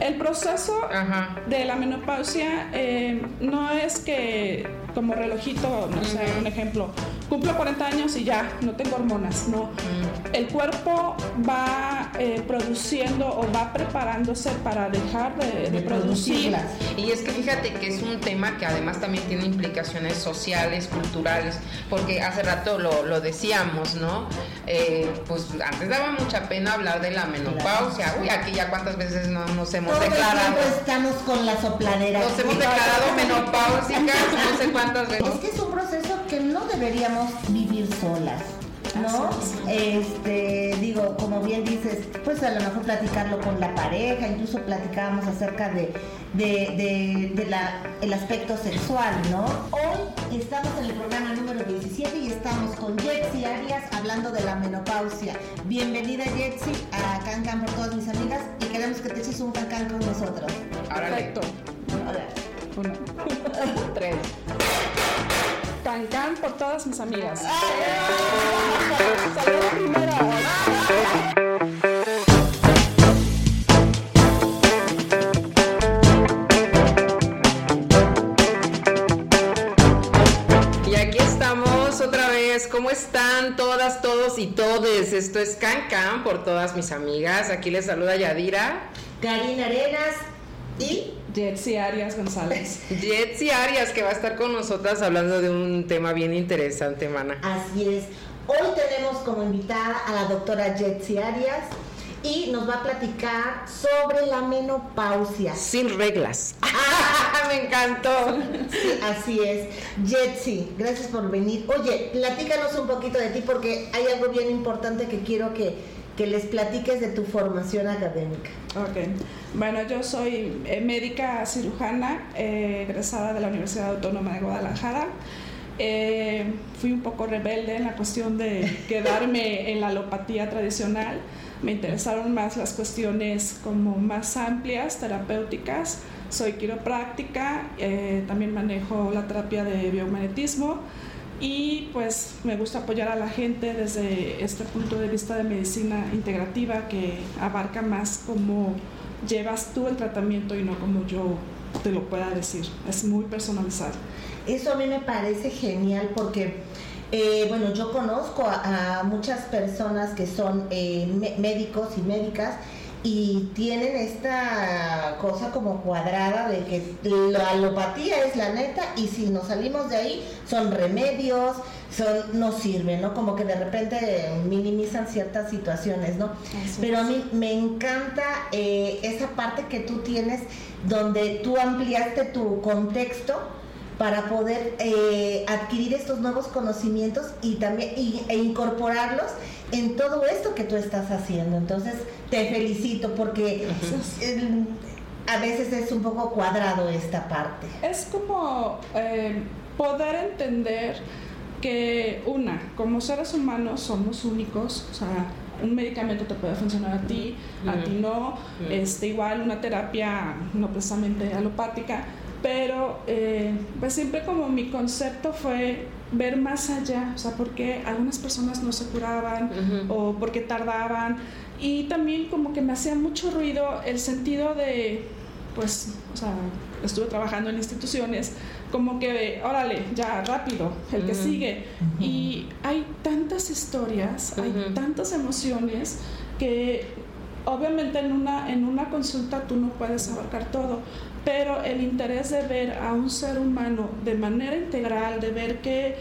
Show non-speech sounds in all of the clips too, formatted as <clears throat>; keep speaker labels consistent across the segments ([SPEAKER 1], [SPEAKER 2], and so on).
[SPEAKER 1] El proceso
[SPEAKER 2] Ajá.
[SPEAKER 1] de la menopausia eh, no es que como relojito, no sé, un ejemplo, cumplo 40 años y ya, no tengo hormonas, no. El cuerpo va eh, produciendo o va preparándose para dejar de, de producir.
[SPEAKER 2] Y es que fíjate que es un tema que además también tiene implicaciones sociales, culturales, porque hace rato lo, lo decíamos, ¿no? Eh, pues antes daba mucha pena hablar de la menopausia. Uy, aquí ya cuántas veces no nos hemos
[SPEAKER 3] Todo el
[SPEAKER 2] declarado.
[SPEAKER 3] tiempo estamos con la sopladera.
[SPEAKER 2] Nos hemos declarado menopáusicas no sé cuántas veces.
[SPEAKER 3] Es que es un proceso que no deberíamos vivir solas. ¿No? Este, digo, como bien dices, pues a lo mejor platicarlo con la pareja, incluso platicábamos acerca de, de, de, de la, el aspecto sexual, ¿no? Hoy estamos en el programa número 17 y estamos con Jetsi Arias hablando de la menopausia. Bienvenida Jetsi a Cancan por todas mis amigas y queremos que te eches un cancán con nosotros.
[SPEAKER 2] Perfecto.
[SPEAKER 1] Uno, <laughs> tres. Cancán por todas mis amigas.
[SPEAKER 2] Esto es Can Can por todas mis amigas. Aquí les saluda Yadira.
[SPEAKER 3] Karina Arenas y
[SPEAKER 1] Jetsi Arias González. <laughs>
[SPEAKER 2] Jetsi Arias, que va a estar con nosotras hablando de un tema bien interesante, mana.
[SPEAKER 3] Así es. Hoy tenemos como invitada a la doctora Jetsi Arias y nos va a platicar sobre la menopausia.
[SPEAKER 2] Sin reglas. <laughs> Me encantó.
[SPEAKER 3] Sí, así es. Jetsi, gracias por venir. Oye, platícanos un poquito de ti porque hay algo bien importante que quiero que, que les platiques de tu formación académica.
[SPEAKER 1] Ok. Bueno, yo soy eh, médica cirujana, eh, egresada de la Universidad Autónoma de Guadalajara. Eh, fui un poco rebelde en la cuestión de quedarme en la alopatía tradicional. Me interesaron más las cuestiones como más amplias, terapéuticas. Soy quiropráctica, eh, también manejo la terapia de biomagnetismo y pues me gusta apoyar a la gente desde este punto de vista de medicina integrativa que abarca más cómo llevas tú el tratamiento y no como yo te lo pueda decir. Es muy personalizado.
[SPEAKER 3] Eso a mí me parece genial porque, eh, bueno, yo conozco a, a muchas personas que son eh, médicos y médicas y tienen esta cosa como cuadrada de que la alopatía es la neta y si nos salimos de ahí son remedios, son, no sirven, ¿no? Como que de repente minimizan ciertas situaciones, ¿no? Pero a mí me encanta eh, esa parte que tú tienes donde tú ampliaste tu contexto para poder eh, adquirir estos nuevos conocimientos y también y- e incorporarlos en todo esto que tú estás haciendo. Entonces, te felicito porque eh, a veces es un poco cuadrado esta parte.
[SPEAKER 1] Es como eh, poder entender que una, como seres humanos somos únicos, o sea, un medicamento te puede funcionar a ti, a ti no, este, igual una terapia no precisamente alopática, pero eh, pues siempre como mi concepto fue ver más allá, o sea, por qué algunas personas no se curaban o por qué tardaban. Y también como que me hacía mucho ruido el sentido de pues, o sea, estuve trabajando en instituciones, como que, órale, ya, rápido, el que sigue. Y hay tantas historias, hay tantas emociones que obviamente en una, en una consulta tú no puedes abarcar todo, pero el interés de ver a un ser humano de manera integral, de ver que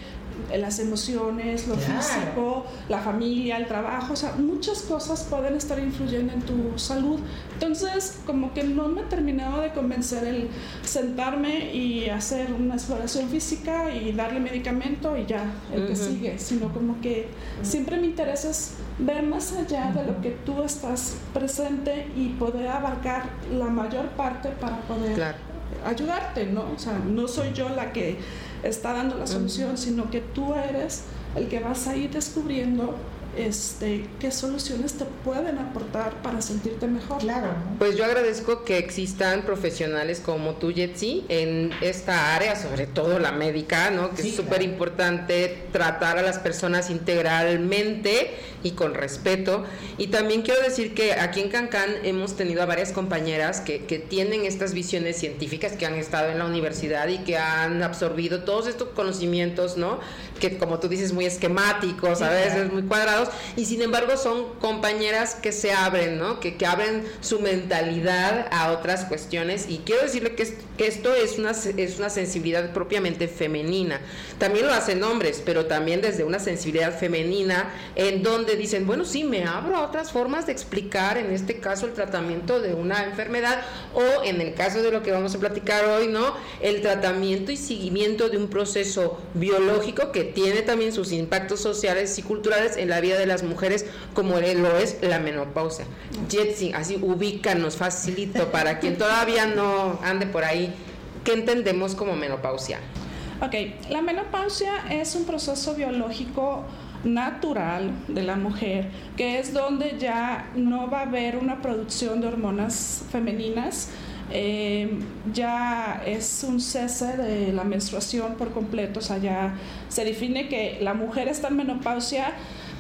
[SPEAKER 1] las emociones, lo
[SPEAKER 3] Claro.
[SPEAKER 1] físico, la familia, el trabajo, o sea, muchas cosas pueden estar influyendo en tu salud. Entonces, como que no me terminaba de convencer el sentarme y hacer una exploración física y darle medicamento y ya, el que
[SPEAKER 2] Ujú.
[SPEAKER 1] sigue, sino como que siempre me interesa es ver más allá de lo que tú estás presente y poder abarcar la mayor parte para poder
[SPEAKER 2] Claro.
[SPEAKER 1] ayudarte, ¿no? O sea, no soy yo la que está dando la solución, sino que tú eres el que vas a ir descubriendo este, qué soluciones te pueden aportar para sentirte mejor.
[SPEAKER 3] Claro. ¿no?
[SPEAKER 2] Pues yo agradezco que existan profesionales como tú, Jetsi, en esta área, sobre todo la médica, ¿no? Que
[SPEAKER 3] Sí,
[SPEAKER 2] es súper importante tratar a las personas integralmente y con respeto. Y también quiero decir que aquí en Cancán hemos tenido a varias compañeras que, que tienen estas visiones científicas, que han estado en la universidad y que han absorbido todos estos conocimientos, ¿no? Que como tú dices, muy esquemáticos, a
[SPEAKER 3] Sí,
[SPEAKER 2] veces
[SPEAKER 3] claro.
[SPEAKER 2] muy cuadrados, y sin embargo son compañeras que se abren, ¿no? Que, que abren su mentalidad a otras cuestiones. Y quiero decirle que, que esto es una, es una sensibilidad propiamente femenina. También lo hacen hombres, pero también desde una sensibilidad femenina, en donde dicen, bueno, sí, me abro a otras formas de explicar, en este caso, el tratamiento de una enfermedad, o en el caso de lo que vamos a platicar hoy, ¿no? El tratamiento y seguimiento de un proceso biológico que tiene también sus impactos sociales y culturales en la vida de las mujeres, como lo es la menopausia. Jetsi, así ubícanos, facilito, para quien <laughs> todavía no ande por ahí, ¿qué entendemos como menopausia?
[SPEAKER 1] Ok, la menopausia es un proceso biológico natural de la mujer, que es donde ya no va a haber una producción de hormonas femeninas, eh, ya es un cese de la menstruación por completo, o sea, ya se define que la mujer está en menopausia,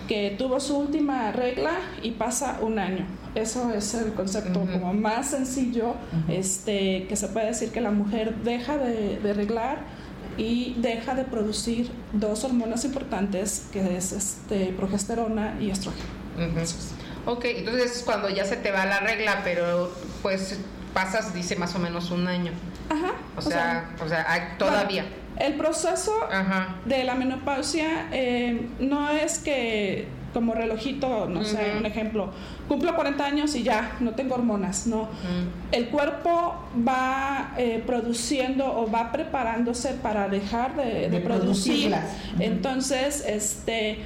[SPEAKER 1] que tuvo su última regla y pasa un año. Eso es el concepto como más sencillo, este, que se puede decir que la mujer deja de, de reglar y deja de producir dos hormonas importantes, que es este, progesterona y estrógeno.
[SPEAKER 2] Ujú. Ok, entonces es cuando ya se te va la regla, pero pues pasas, dice más o menos un año.
[SPEAKER 1] Ajá.
[SPEAKER 2] O sea, o sea, hay- todavía.
[SPEAKER 1] bueno, el proceso
[SPEAKER 2] Ajá.
[SPEAKER 1] de la menopausia eh, no es que como relojito, no sé, un ejemplo, cumplo 40 años y ya, no tengo hormonas, no. El cuerpo va eh, produciendo o va preparándose para dejar de, de
[SPEAKER 3] De
[SPEAKER 1] producir. Entonces, este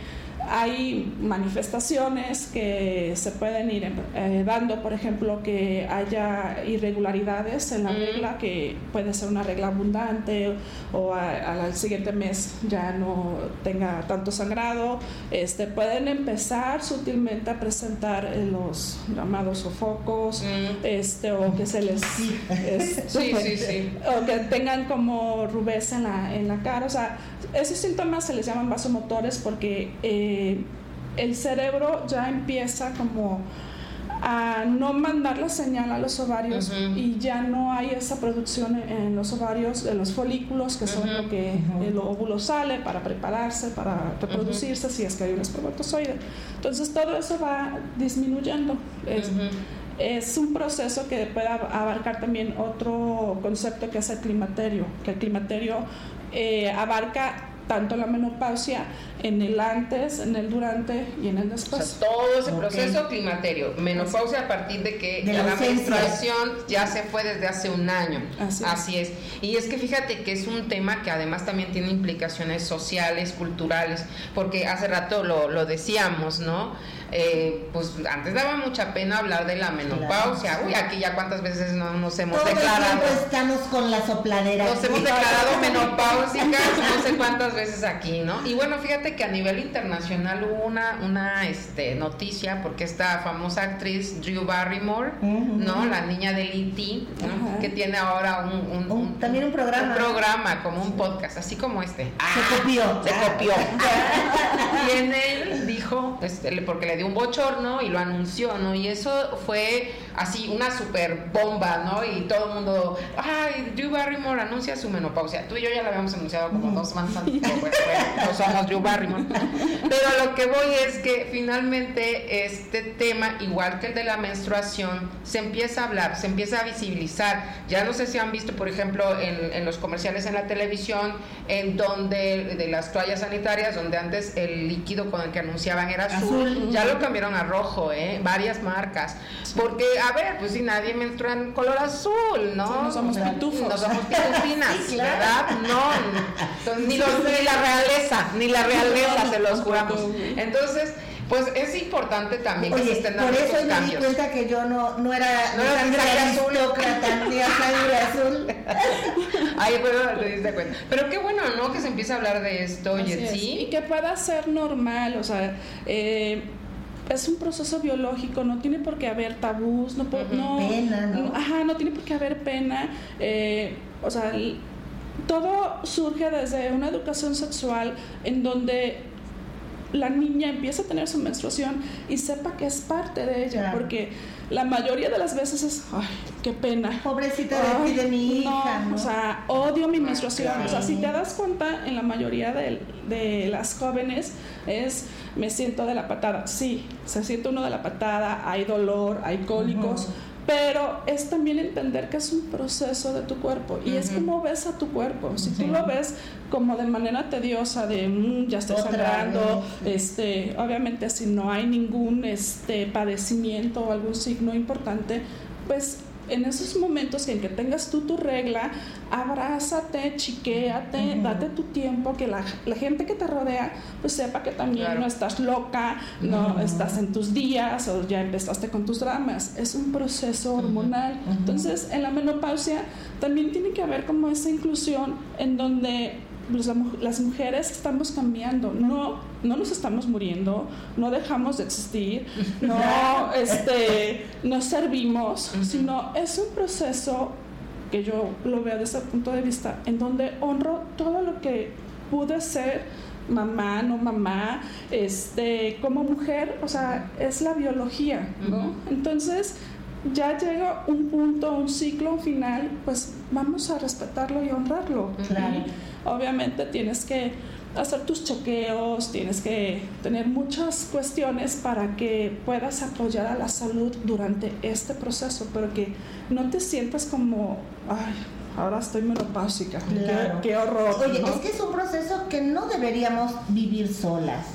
[SPEAKER 1] hay manifestaciones que se pueden ir eh, dando, por ejemplo, que haya irregularidades en la
[SPEAKER 2] Mm.
[SPEAKER 1] regla, que puede ser una regla abundante o al siguiente mes ya no tenga tanto sangrado. Este, pueden empezar sutilmente a presentar eh, los llamados sofocos,
[SPEAKER 2] Mm.
[SPEAKER 1] este, o que se les... este, <laughs>
[SPEAKER 2] Sí, sí, sí.
[SPEAKER 1] o que tengan como rubés en la, en la cara. O sea, esos síntomas se les llaman vasomotores porque eh, el cerebro ya empieza como a no mandar la señal a los ovarios
[SPEAKER 2] Ujú.
[SPEAKER 1] y ya no hay esa producción en, los ovarios de los folículos que son
[SPEAKER 2] Ujú.
[SPEAKER 1] lo que el óvulo sale para prepararse, para reproducirse si es que hay un espermatozoide. Entonces todo eso va disminuyendo. Es, es un proceso que puede ab- abarcar también otro concepto que es el climaterio, que el climaterio eh, abarca tanto la menopausia en el antes, en el durante y en el
[SPEAKER 2] O
[SPEAKER 1] después.
[SPEAKER 2] sea, todo ese proceso climaterio, menopausia a partir de que
[SPEAKER 3] De la
[SPEAKER 2] menstruación ya se fue desde hace un año.
[SPEAKER 1] Así es.
[SPEAKER 2] es. Y es que fíjate que es un tema que además también tiene implicaciones sociales, culturales, porque hace rato lo, lo decíamos, ¿no? Eh, pues antes daba mucha pena hablar de la menopausia.
[SPEAKER 3] Claro.
[SPEAKER 2] Uy, aquí ya cuántas veces no nos hemos
[SPEAKER 3] Todo el
[SPEAKER 2] declarado.
[SPEAKER 3] tiempo estamos con la sopladera.
[SPEAKER 2] Nos hemos declarado <laughs> menopáusicas no sé cuántas veces aquí, ¿no? Y bueno, fíjate que a nivel internacional hubo una, una este, noticia porque esta famosa actriz Drew Barrymore. ¿no? La niña del E.T., que tiene ahora un, un-
[SPEAKER 3] Un-
[SPEAKER 2] un-
[SPEAKER 3] también un programa.
[SPEAKER 2] Un programa, como un podcast, así como este.
[SPEAKER 3] Se copió.
[SPEAKER 2] Se copió. <laughs> y en él dijo, este, porque le un bochorno y lo anunció, ¿no? Y eso fue así una super bomba, ¿no? Y todo el mundo, ay, Drew Barrymore anuncia su menopausia. Tú y yo ya la habíamos anunciado como dos semanas antes, pero bueno, bueno, no somos Drew Barrymore. Pero lo que voy es que finalmente este tema, igual que el de la menstruación, se empieza a hablar, se empieza a visibilizar. Ya no sé si han visto, por ejemplo, en, en los comerciales en la televisión, en donde de las toallas sanitarias, donde antes el líquido con el que anunciaban era azul, ya lo cambiaron a rojo, ¿eh? varias marcas. Porque, a ver, pues si nadie menstrua en color azul, ¿no?
[SPEAKER 1] Sí, no somos pitufos.
[SPEAKER 2] No somos pitufinas, <laughs>
[SPEAKER 3] Sí, claro.
[SPEAKER 2] ¿verdad? No, entonces, ni, los- ni la realeza, ni la realeza se los juramos. Entonces, pues es importante también que se estén
[SPEAKER 3] por
[SPEAKER 2] dando
[SPEAKER 3] eso
[SPEAKER 2] estos
[SPEAKER 3] me di cuenta que yo no, no era
[SPEAKER 2] No
[SPEAKER 3] ni
[SPEAKER 2] eras
[SPEAKER 3] sangre
[SPEAKER 2] sangre azul.
[SPEAKER 3] aristócrata ni a sangre azul. <laughs>
[SPEAKER 2] Ahí bueno, te diste cuenta. Pero qué bueno, ¿no? Que se empiece a hablar de esto,
[SPEAKER 1] Así es.
[SPEAKER 2] ¿sí?
[SPEAKER 1] Y que pueda ser normal, o sea, eh, es un proceso biológico, no tiene por qué haber tabús, no, po- no
[SPEAKER 3] Pena, ¿no?
[SPEAKER 1] Ajá, no tiene por qué haber pena. eh, o sea, el- todo surge desde una educación sexual en donde la niña empieza a tener su menstruación y sepa que es parte de ella,
[SPEAKER 3] Claro.
[SPEAKER 1] porque la mayoría de las veces es, ay, qué pena.
[SPEAKER 3] Pobrecita de ti,
[SPEAKER 1] Ay,
[SPEAKER 3] de mi hija, ¿no?
[SPEAKER 1] O sea, odio mi menstruación.
[SPEAKER 2] claro.
[SPEAKER 1] O sea, si te das cuenta, en la mayoría de, de las jóvenes es me siento de la patada. Sí, se siente uno de la patada, hay dolor, hay cólicos. Pero es también entender que es un proceso de tu cuerpo y es como ves a tu cuerpo. Si tú lo ves como de manera tediosa, de "Mm, ya estoy
[SPEAKER 3] Otra
[SPEAKER 1] sangrando,
[SPEAKER 3] vez.
[SPEAKER 1] este, obviamente si no hay ningún este padecimiento o algún signo importante, pues en esos momentos en que tengas tú tu regla, abrázate, chiquéate, date tu tiempo, que la, la gente que te rodea pues sepa que también
[SPEAKER 2] Claro.
[SPEAKER 1] no estás loca, no estás en tus días o ya empezaste con tus dramas. Es un proceso hormonal. Entonces, en la menopausia también tiene que haber como esa inclusión en donde las mujeres estamos cambiando, no, no nos estamos muriendo, no dejamos de existir, no, <laughs> este, no servimos, sino es un proceso que yo lo veo desde ese punto de vista, en donde honro todo lo que pude ser mamá, no mamá, este, como mujer, o sea, es la biología, ¿no? Entonces, ya llega un punto, un ciclo, un final, pues vamos a respetarlo y honrarlo.
[SPEAKER 3] Claro.
[SPEAKER 1] Obviamente tienes que hacer tus chequeos, tienes que tener muchas cuestiones para que puedas apoyar a la salud durante este proceso, pero que no te sientas como, ay, ahora estoy menopáusica, qué-
[SPEAKER 3] Claro.
[SPEAKER 1] qué, horror.
[SPEAKER 3] Oye,
[SPEAKER 1] ¿no?
[SPEAKER 3] es que es un proceso que no deberíamos vivir solas.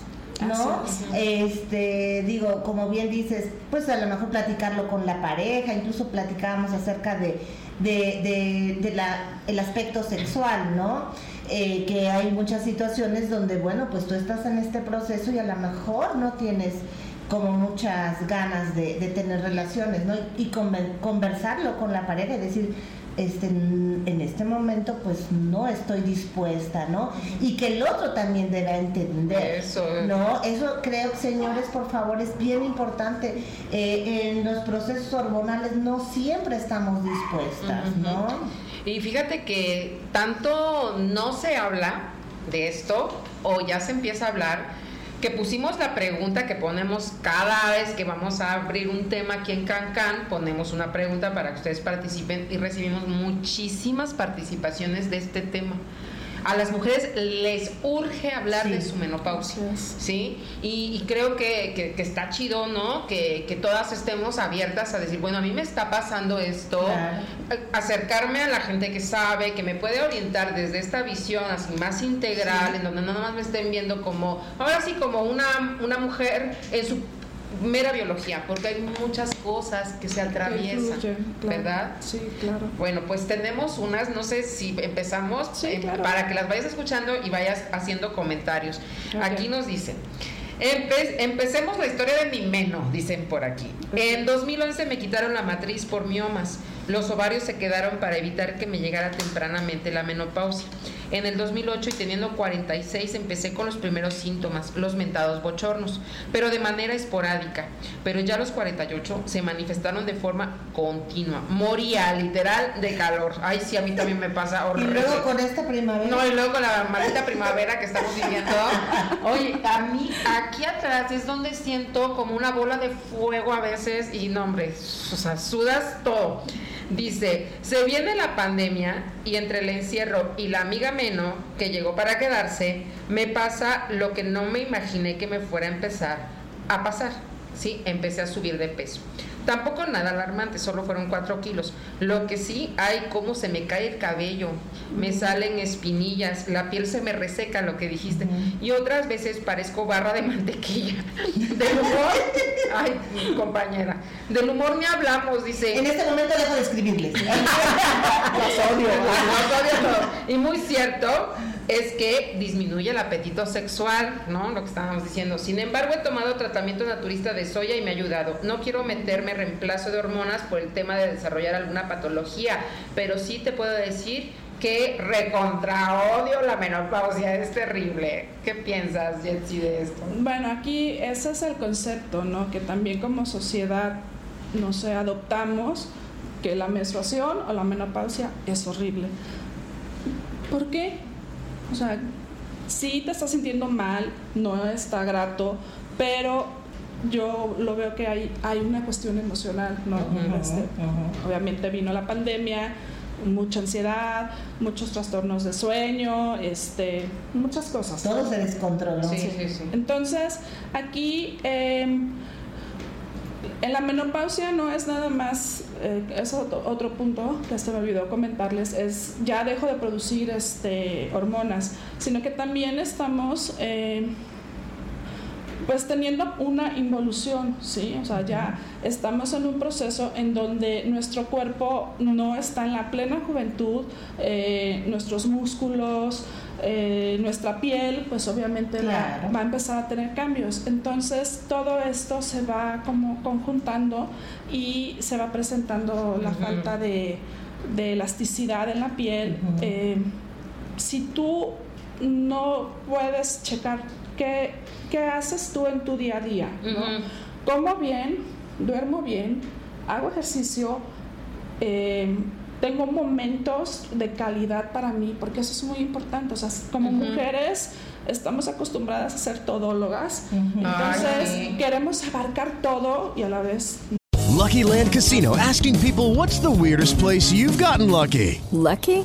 [SPEAKER 3] ¿No? Este, digo, como bien dices, pues a lo mejor platicarlo con la pareja, incluso platicábamos acerca de, de, de, de la, el aspecto sexual, ¿no? Eh, que hay muchas situaciones donde, bueno, pues tú estás en este proceso y a lo mejor no tienes como muchas ganas de, de tener relaciones, ¿no? Y conversarlo con la pareja y decir, este, en este momento pues no estoy dispuesta, ¿no? Y que el otro también deba entender.
[SPEAKER 2] Eso.
[SPEAKER 3] No, eso creo, señores, por favor, es bien importante. Eh, en los procesos hormonales no siempre estamos dispuestas, ¿no?
[SPEAKER 2] Y fíjate que tanto no se habla de esto, o ya se empieza a hablar, que pusimos la pregunta que ponemos cada vez que vamos a abrir un tema aquí en Cancán, ponemos una pregunta para que ustedes participen y recibimos muchísimas participaciones de este tema. A las mujeres les urge hablar
[SPEAKER 3] Sí.
[SPEAKER 2] de su menopausia. ¿sí? Y, y creo que, que- que está chido, ¿no? Que, que todas estemos abiertas a decir, bueno, a mí me está pasando esto,
[SPEAKER 3] Claro.
[SPEAKER 2] acercarme a la gente que sabe, que me puede orientar desde esta visión así más integral, en donde no nomás me estén viendo como, ahora sí, como una, una mujer en su mera biología, porque hay muchas cosas que se atraviesan,
[SPEAKER 1] claro.
[SPEAKER 2] ¿verdad?
[SPEAKER 1] Sí, claro.
[SPEAKER 2] Bueno, pues tenemos unas, no sé si empezamos
[SPEAKER 1] Sí,
[SPEAKER 2] eh,
[SPEAKER 1] claro.
[SPEAKER 2] para que las vayas escuchando y vayas haciendo comentarios. Aquí nos dicen. Empe- empecemos la historia de mi meno, dicen por aquí. En 2011 me quitaron la matriz por miomas. Los ovarios se quedaron para evitar que me llegara tempranamente la menopausia. En el 2008 y teniendo 46 empecé con los primeros síntomas, los mentados bochornos, pero de manera esporádica. Pero ya los 48 se manifestaron de forma continua. Moría literal de calor. Ay, sí, a mí también me pasa <laughs>
[SPEAKER 3] Y
[SPEAKER 2] horrible.
[SPEAKER 3] luego con esta primavera.
[SPEAKER 2] No, y luego con la maldita primavera que estamos viviendo. Oye, a mí aquí atrás es donde siento como una bola de fuego a veces y no, hombre, o sea, sudas todo. Dice, se viene la pandemia y entre el encierro y la amiga Meno, que llegó para quedarse, me pasa lo que no me imaginé que me fuera a empezar a pasar. Sí, empecé a subir de peso. Tampoco nada alarmante, solo fueron 4 kilos. Lo que sí hay, cómo se me cae el cabello, me salen espinillas, la piel se me reseca, lo que dijiste. Y otras veces parezco barra de mantequilla. <laughs> Del humor, ay, mi compañera, del humor ni hablamos, dice.
[SPEAKER 3] En este momento dejo de escribirles. <laughs>
[SPEAKER 2] Los odio, los odio. Y muy cierto es que disminuye el apetito sexual, ¿no? Lo que estábamos diciendo. Sin embargo, he tomado tratamiento naturista de soya y me ha ayudado. No quiero meterme reemplazo de hormonas por el tema de desarrollar alguna patología, pero sí te puedo decir que recontra odio la menopausia, es terrible. ¿Qué piensas, Jetsi, de esto?
[SPEAKER 1] Bueno, aquí ese es el concepto, ¿no? Que también como sociedad, no sé, adoptamos que la menstruación o la menopausia es horrible. ¿Por qué? O sea, sí te estás sintiendo mal, no está grato, pero yo lo veo que hay, hay una cuestión emocional, ¿no? Este, Obviamente vino la pandemia, mucha ansiedad, muchos trastornos de sueño, este, muchas cosas. ¿no?
[SPEAKER 3] Todo se descontroló.
[SPEAKER 2] Sí, sí, sí.
[SPEAKER 1] Entonces, aquí eh, en la menopausia no es nada más, eh, es otro, otro punto que se me olvidó comentarles, es ya dejo de producir este, hormonas, sino que también estamos eh, pues teniendo una involución, ¿sí? O sea, ya estamos en un proceso en donde nuestro cuerpo no está en la plena juventud, eh, nuestros músculos, eh, nuestra piel, pues obviamente la- va a empezar a tener cambios. Entonces, todo esto se va como conjuntando y se va presentando la falta de, de elasticidad en la piel. Eh, si tú no puedes checar qué, qué haces tú en tu día a día, ¿no? Como bien, duermo bien, hago ejercicio, eh, tengo momentos de calidad para mí, porque eso es muy importante. O sea, como mujeres estamos acostumbradas a ser todólogas, entonces
[SPEAKER 2] Ay, sí.
[SPEAKER 1] queremos abarcar todo y a la vez
[SPEAKER 4] Lucky Land Casino asking people what's the weirdest place you've gotten lucky?
[SPEAKER 5] Lucky?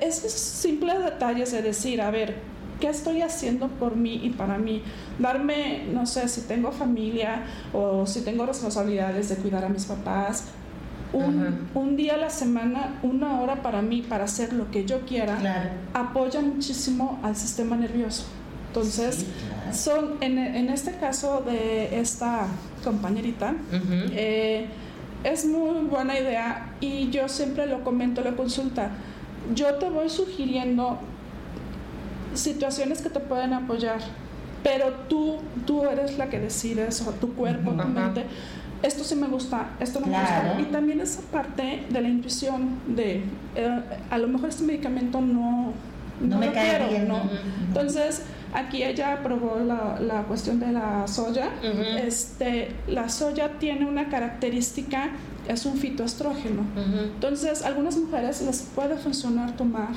[SPEAKER 1] esos simples detalles de decir, a ver, ¿qué estoy haciendo por mí y para mí? Darme, no sé, si tengo familia o si tengo responsabilidades de cuidar a mis papás. Un, un día a la semana, una hora para mí, para hacer lo que yo quiera,
[SPEAKER 3] Claro.
[SPEAKER 1] apoya muchísimo al sistema nervioso. Entonces, son en, en este caso de esta compañerita, eh, es muy buena idea y yo siempre lo comento en la consulta. Yo te voy sugiriendo situaciones que te pueden apoyar, pero tú, tú eres la que decides, o tu cuerpo, tu mente. Esto sí me gusta, esto no me gusta. Y también esa parte de la intuición de, eh, a lo mejor este medicamento no,
[SPEAKER 3] No me
[SPEAKER 1] lo
[SPEAKER 3] cae
[SPEAKER 1] quiero,
[SPEAKER 3] bien.
[SPEAKER 1] ¿no? Entonces, aquí ella aprobó la, la cuestión de la soya. Este, la soya tiene una característica es un fitoestrógeno. Entonces, a algunas mujeres les puede funcionar tomar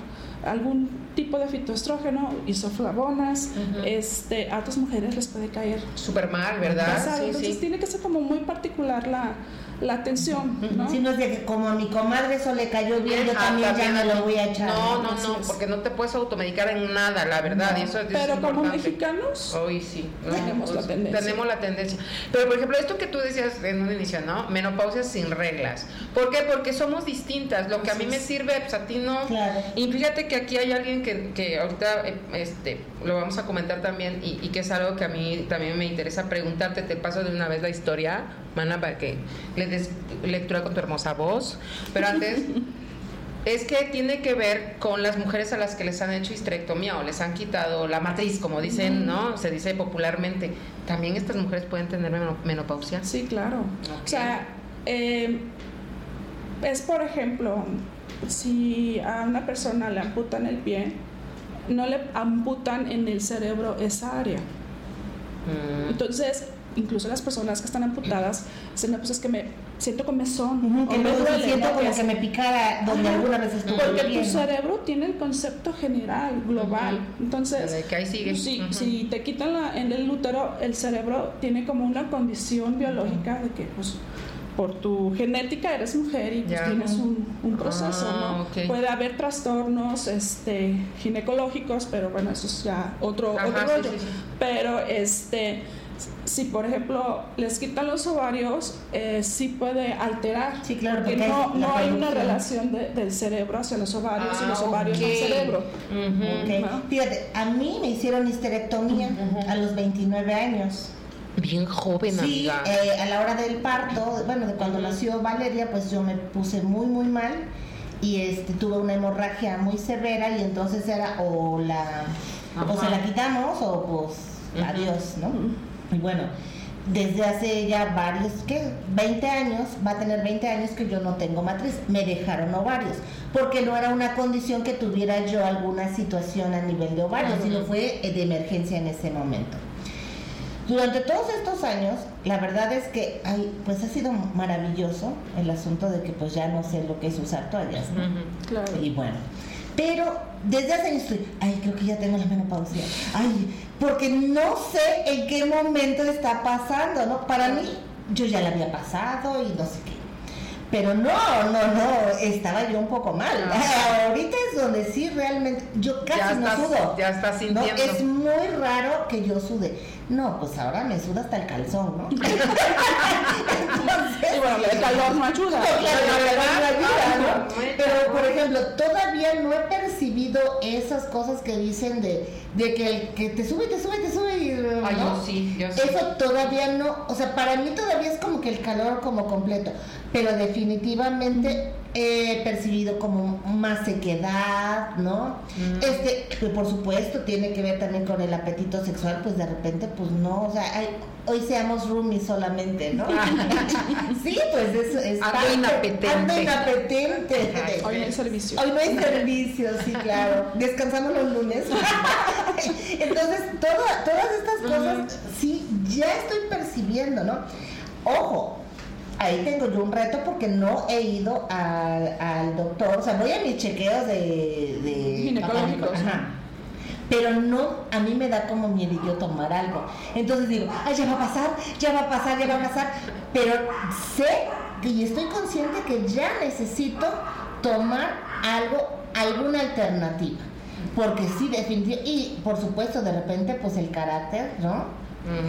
[SPEAKER 1] algún tipo de fitoestrógeno, isoflavonas, este, a otras mujeres les puede caer
[SPEAKER 2] súper mal, ¿verdad?
[SPEAKER 1] Sí, Entonces tiene que ser como muy particular la, la atención, ¿no?
[SPEAKER 3] Si no es de que como a mi comadre eso le cayó bien, yo también, ya me lo voy a echar.
[SPEAKER 2] No, no, no, porque no te puedes automedicar en nada, la verdad. Y eso es
[SPEAKER 1] Pero como mexicanos,
[SPEAKER 2] hoy sí,
[SPEAKER 1] tenemos la tendencia.
[SPEAKER 2] Tenemos la tendencia. Pero por ejemplo, esto que tú decías en un inicio, ¿no? Menopausia sin reglas. ¿Por qué? Porque somos distintas. Lo que a mí me sirve, pues a ti no.
[SPEAKER 3] Claro.
[SPEAKER 2] Y fíjate que aquí hay alguien que, que ahorita eh, este, lo vamos a comentar también y, y que es algo que a mí también me interesa preguntarte. Te paso de una vez la historia, Mana, para que le des lectura con tu hermosa voz. Pero antes, <laughs> es que tiene que ver con las mujeres a las que les han hecho histerectomía o les han quitado la matriz, como dicen, ¿no? Se dice popularmente. ¿También estas mujeres pueden tener menopausia?
[SPEAKER 1] Sí, claro. O sea, eh, es por ejemplo, si a una persona le amputan el pie, no le amputan en el cerebro esa área.
[SPEAKER 2] Mm.
[SPEAKER 1] Entonces, incluso las personas que están amputadas dicen, no, pues es que me siento comezón.
[SPEAKER 3] que
[SPEAKER 1] o me
[SPEAKER 3] luego
[SPEAKER 1] duele,
[SPEAKER 3] siento como que me picara donde
[SPEAKER 1] Ajá.
[SPEAKER 3] alguna vez estuve
[SPEAKER 1] Porque tu cerebro tiene el concepto general, global. Entonces,
[SPEAKER 2] De que ahí sigue.
[SPEAKER 1] si, si te quitan la- en el útero, el cerebro tiene como una condición biológica de que, pues, por tu genética eres mujer y pues tienes un, un proceso,
[SPEAKER 2] Ah,
[SPEAKER 1] ¿no? Puede haber trastornos este, ginecológicos, pero bueno, eso es ya otro,
[SPEAKER 2] Ajá,
[SPEAKER 1] otro
[SPEAKER 2] sí,
[SPEAKER 1] rollo.
[SPEAKER 2] sí, sí.
[SPEAKER 1] Pero, este, si por ejemplo les quitan los ovarios, eh, sí puede alterar.
[SPEAKER 3] Sí, claro,
[SPEAKER 1] porque
[SPEAKER 3] porque
[SPEAKER 1] no, no hay una relación de- del cerebro hacia los ovarios y
[SPEAKER 2] Ah,
[SPEAKER 1] los ovarios
[SPEAKER 2] ok.
[SPEAKER 1] al cerebro.
[SPEAKER 3] Fíjate, a mí me hicieron histerectomía a los 29 años.
[SPEAKER 2] Bien joven,
[SPEAKER 3] Sí,
[SPEAKER 2] amiga.
[SPEAKER 3] eh, a la hora del parto, bueno, de cuando nació Valeria, pues yo me puse muy, muy mal y este tuve una hemorragia muy severa y entonces era o la o se la quitamos o pues adiós, ¿no? Y bueno, desde hace ya varios, ¿qué? 20 años, va a tener 20 años que yo no tengo matriz, me dejaron ovarios, porque no era una condición que tuviera yo alguna situación a nivel de ovarios, sino fue eh, de emergencia en ese momento. Durante todos estos años, la verdad es que ay, pues ha sido maravilloso el asunto de que pues ya no sé lo que es usar toallas, ¿no?
[SPEAKER 1] Claro.
[SPEAKER 3] Y bueno, pero desde hace años estoy, ay, creo que ya tengo la menopausia. Ay, porque no sé en qué momento está pasando, ¿no? Para mí, yo ya la había pasado y no sé qué. Pero no, no, no, estaba yo un poco mal. <laughs> Ahorita es donde sí realmente, yo casi
[SPEAKER 2] Ya
[SPEAKER 3] no
[SPEAKER 2] estás-
[SPEAKER 3] sudo.
[SPEAKER 2] ya estás
[SPEAKER 3] No,
[SPEAKER 2] sintiendo.
[SPEAKER 3] es muy raro que yo sude. No, pues ahora me suda hasta el calzón, ¿no? <laughs> Entonces,
[SPEAKER 1] Y bueno, el calor no ayuda.
[SPEAKER 3] no, claro,
[SPEAKER 2] verdad
[SPEAKER 3] no ayuda,
[SPEAKER 2] no,
[SPEAKER 3] ¿no?
[SPEAKER 2] no,
[SPEAKER 3] Pero,
[SPEAKER 2] no.
[SPEAKER 3] por ejemplo, todavía no he percibido esas cosas que dicen de, de que el que te sube, te sube, te sube y...
[SPEAKER 2] Ay,
[SPEAKER 3] ¿no?
[SPEAKER 2] yo sí, yo sí.
[SPEAKER 3] Eso todavía no, o sea, para mí todavía es como que el calor como completo, pero definitivamente he percibido como más sequedad, ¿no?
[SPEAKER 2] Mm.
[SPEAKER 3] Este, que por supuesto tiene que ver también con el apetito sexual, pues de repente, pues no, o sea, ay, hoy seamos roomies solamente, ¿no? <laughs> sí, pues eso es
[SPEAKER 2] Ando inapetente.
[SPEAKER 3] ando inapetente.
[SPEAKER 1] Hoy no hay servicio.
[SPEAKER 3] Hoy no hay servicio, sí, claro. Descansamos los lunes. <laughs> Entonces, toda- todas estas cosas, sí, ya estoy percibiendo, ¿no? Ojo, ahí tengo yo un reto porque no he ido al, al doctor. O sea, voy a mis chequeos de... de
[SPEAKER 1] Ginecológicos.
[SPEAKER 3] Ajá. Pero no, a mí me da como miedo tomar algo. Entonces digo, ay, ya va a pasar, ya va a pasar, ya va a pasar. Pero sé y estoy consciente que ya necesito tomar algo, alguna alternativa. Porque sí, definitivamente, y por supuesto, de repente, pues el carácter, ¿no?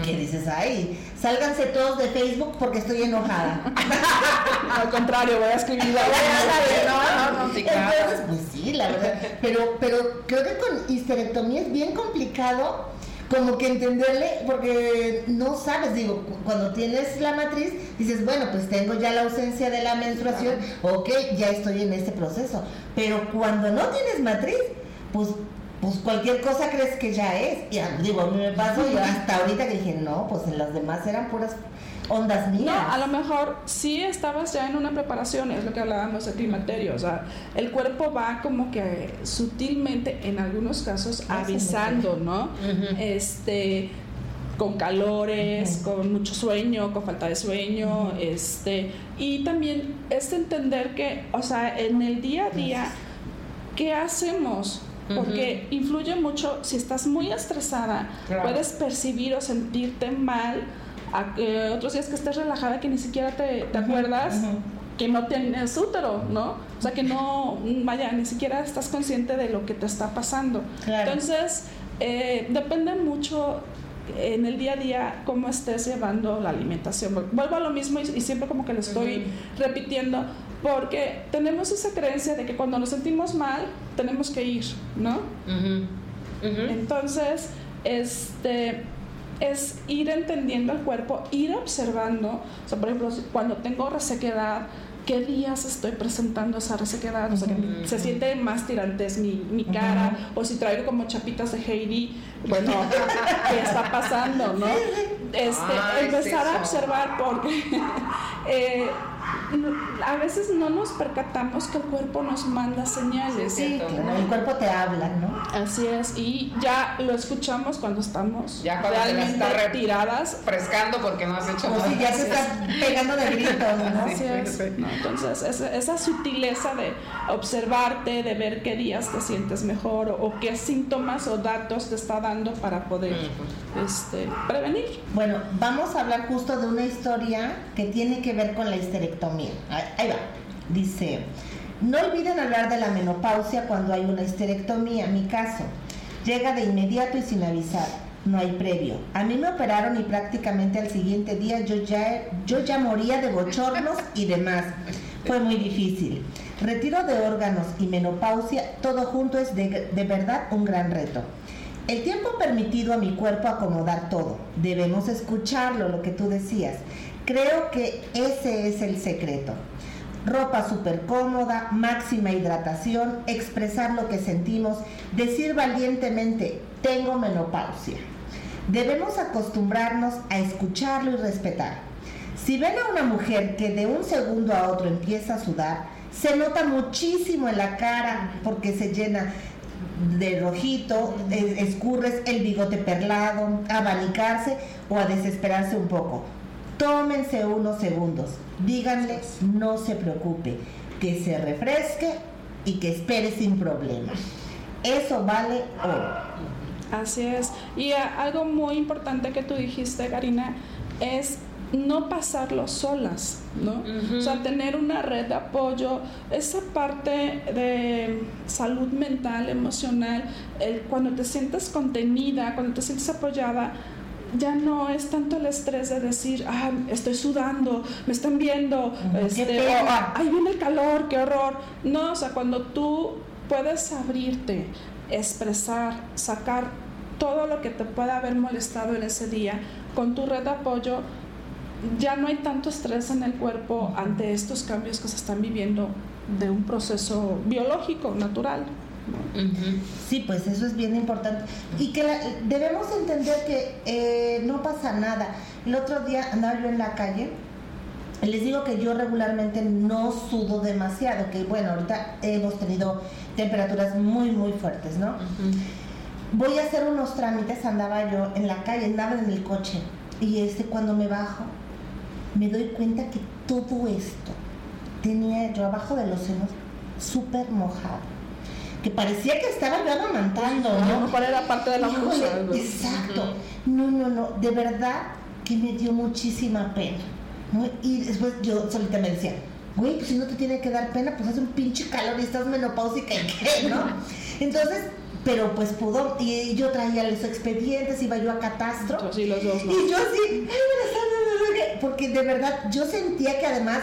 [SPEAKER 3] Que dices, ay, sálganse todos de Facebook porque estoy enojada. <laughs>
[SPEAKER 1] Al contrario, voy a escribir la <laughs>
[SPEAKER 2] No, no, no, sí, claro.
[SPEAKER 3] Entonces, pues sí, la verdad. Pero, pero creo que con histerectomía es bien complicado como que entenderle, porque no sabes, digo, cu- cuando tienes la matriz, dices, bueno, pues tengo ya la ausencia de la menstruación, ok, ya estoy en este proceso. Pero cuando no tienes matriz, pues pues cualquier cosa crees que ya es. Y, ah, digo, a mí me pasó, yo hasta ahorita que dije, no, pues en las demás eran puras ondas
[SPEAKER 1] No,
[SPEAKER 3] mías.
[SPEAKER 1] a lo mejor sí estabas ya en una preparación, es lo que hablábamos de climaterio, o sea, el cuerpo va como que sutilmente, en algunos casos, avisando, ¿no? Este, con calores, con mucho sueño, con falta de sueño, este, y también es entender que, o sea, en el día a día, ¿qué hacemos? Porque influye mucho, si estás muy estresada,
[SPEAKER 2] Claro.
[SPEAKER 1] puedes percibir o sentirte mal, a que otros días que estés relajada que ni siquiera te, te acuerdas que no tienes útero, ¿no? O sea, que no, vaya, ni siquiera estás consciente de lo que te está pasando.
[SPEAKER 3] Claro.
[SPEAKER 1] Entonces, eh, depende mucho en el día a día cómo estés llevando la alimentación. Vuelvo a lo mismo y, y siempre como que lo estoy repitiendo, porque tenemos esa creencia de que cuando nos sentimos mal, tenemos que ir, ¿no? Entonces, este es ir entendiendo el cuerpo, ir observando, o sea, por ejemplo, cuando tengo resequedad, qué días estoy presentando esa resequedad, o sea, que se siente más tirantes mi, mi cara, o si traigo como chapitas de Heidi, bueno, <laughs> ¿qué está pasando, no? Este,
[SPEAKER 2] es
[SPEAKER 1] empezar a observar porque <laughs> eh, a veces no nos percatamos que el cuerpo nos manda señales.
[SPEAKER 3] Sí, claro, el cuerpo te habla, ¿no?
[SPEAKER 1] Así es, y ya lo escuchamos cuando estamos
[SPEAKER 2] Ya cuando te
[SPEAKER 1] realmente
[SPEAKER 2] está re-
[SPEAKER 1] tiradas.
[SPEAKER 2] Frescando porque no has hecho
[SPEAKER 3] O
[SPEAKER 2] nada.
[SPEAKER 3] si ya se está pegando de gritos, ¿no?
[SPEAKER 1] Así es. ¿no? Entonces, esa, esa sutileza de observarte, de ver qué días te sientes mejor o, o qué síntomas o datos te está dando para poder este, prevenir.
[SPEAKER 3] Bueno, vamos a hablar justo de una historia que tiene que ver con la histerectomía. Ahí va. Dice, no olviden hablar de la menopausia cuando hay una histerectomía. Mi caso, llega de inmediato y sin avisar. No hay previo. A mí me operaron y prácticamente al siguiente día yo ya, yo ya moría de bochornos y demás. Fue muy difícil. Retiro de órganos y menopausia, todo junto es de, de verdad un gran reto. El tiempo permitido a mi cuerpo acomodar todo. Debemos escucharlo, lo que tú decías. Creo que ese es el secreto. Ropa súper cómoda, máxima hidratación, expresar lo que sentimos, decir valientemente, tengo menopausia. Debemos acostumbrarnos a escucharlo y respetar. Si ven a una mujer que de un segundo a otro empieza a sudar, se nota muchísimo en la cara porque se llena de rojito, eh, escurres el bigote perlado, a abanicarse o a desesperarse un poco. Tómense unos segundos, díganle no se preocupe, que se refresque y que espere sin problema. Eso vale oro.
[SPEAKER 1] Así es. Y a- algo muy importante que tú dijiste, Karina, es no pasarlo solas, ¿no? O sea, tener una red de apoyo, esa parte de salud mental, emocional, el- cuando te sientes contenida, cuando te sientes apoyada, ya no es tanto el estrés de decir, ah, estoy sudando, me están viendo, este,
[SPEAKER 3] qué
[SPEAKER 1] o,
[SPEAKER 3] pena.
[SPEAKER 1] "Ah, ahí viene el calor, qué horror. No, o sea, cuando tú puedes abrirte, expresar, sacar todo lo que te pueda haber molestado en ese día con tu red de apoyo, ya no hay tanto estrés en el cuerpo ante estos cambios que se están viviendo de un proceso biológico, natural.
[SPEAKER 3] Sí, pues eso es bien importante. Y que la- debemos entender que eh, no pasa nada. El otro día andaba yo en la calle. Les digo que yo regularmente no sudo demasiado, que bueno, ahorita hemos tenido temperaturas muy, muy fuertes, ¿no? Voy a hacer unos trámites, andaba yo en la calle, andaba en el coche. Y este, cuando me bajo, me doy cuenta que todo esto tenía yo abajo de los senos súper mojado. Que parecía que estaba yo amamantando,
[SPEAKER 1] A lo
[SPEAKER 3] ¿no?
[SPEAKER 1] mejor era parte de la
[SPEAKER 3] Híjole. Exacto. No, no, no. De verdad que me dio muchísima pena. ¿no? Y después yo solita me decía, güey, pues si no te tiene que dar pena, pues hace un pinche calor y estás menopáusica y qué, ¿no? <laughs> Entonces, pero pues pudo, y yo traía los expedientes, iba yo a catastro.
[SPEAKER 1] Sí, los dos, ¿no?
[SPEAKER 3] Y yo así, porque de verdad yo sentía que además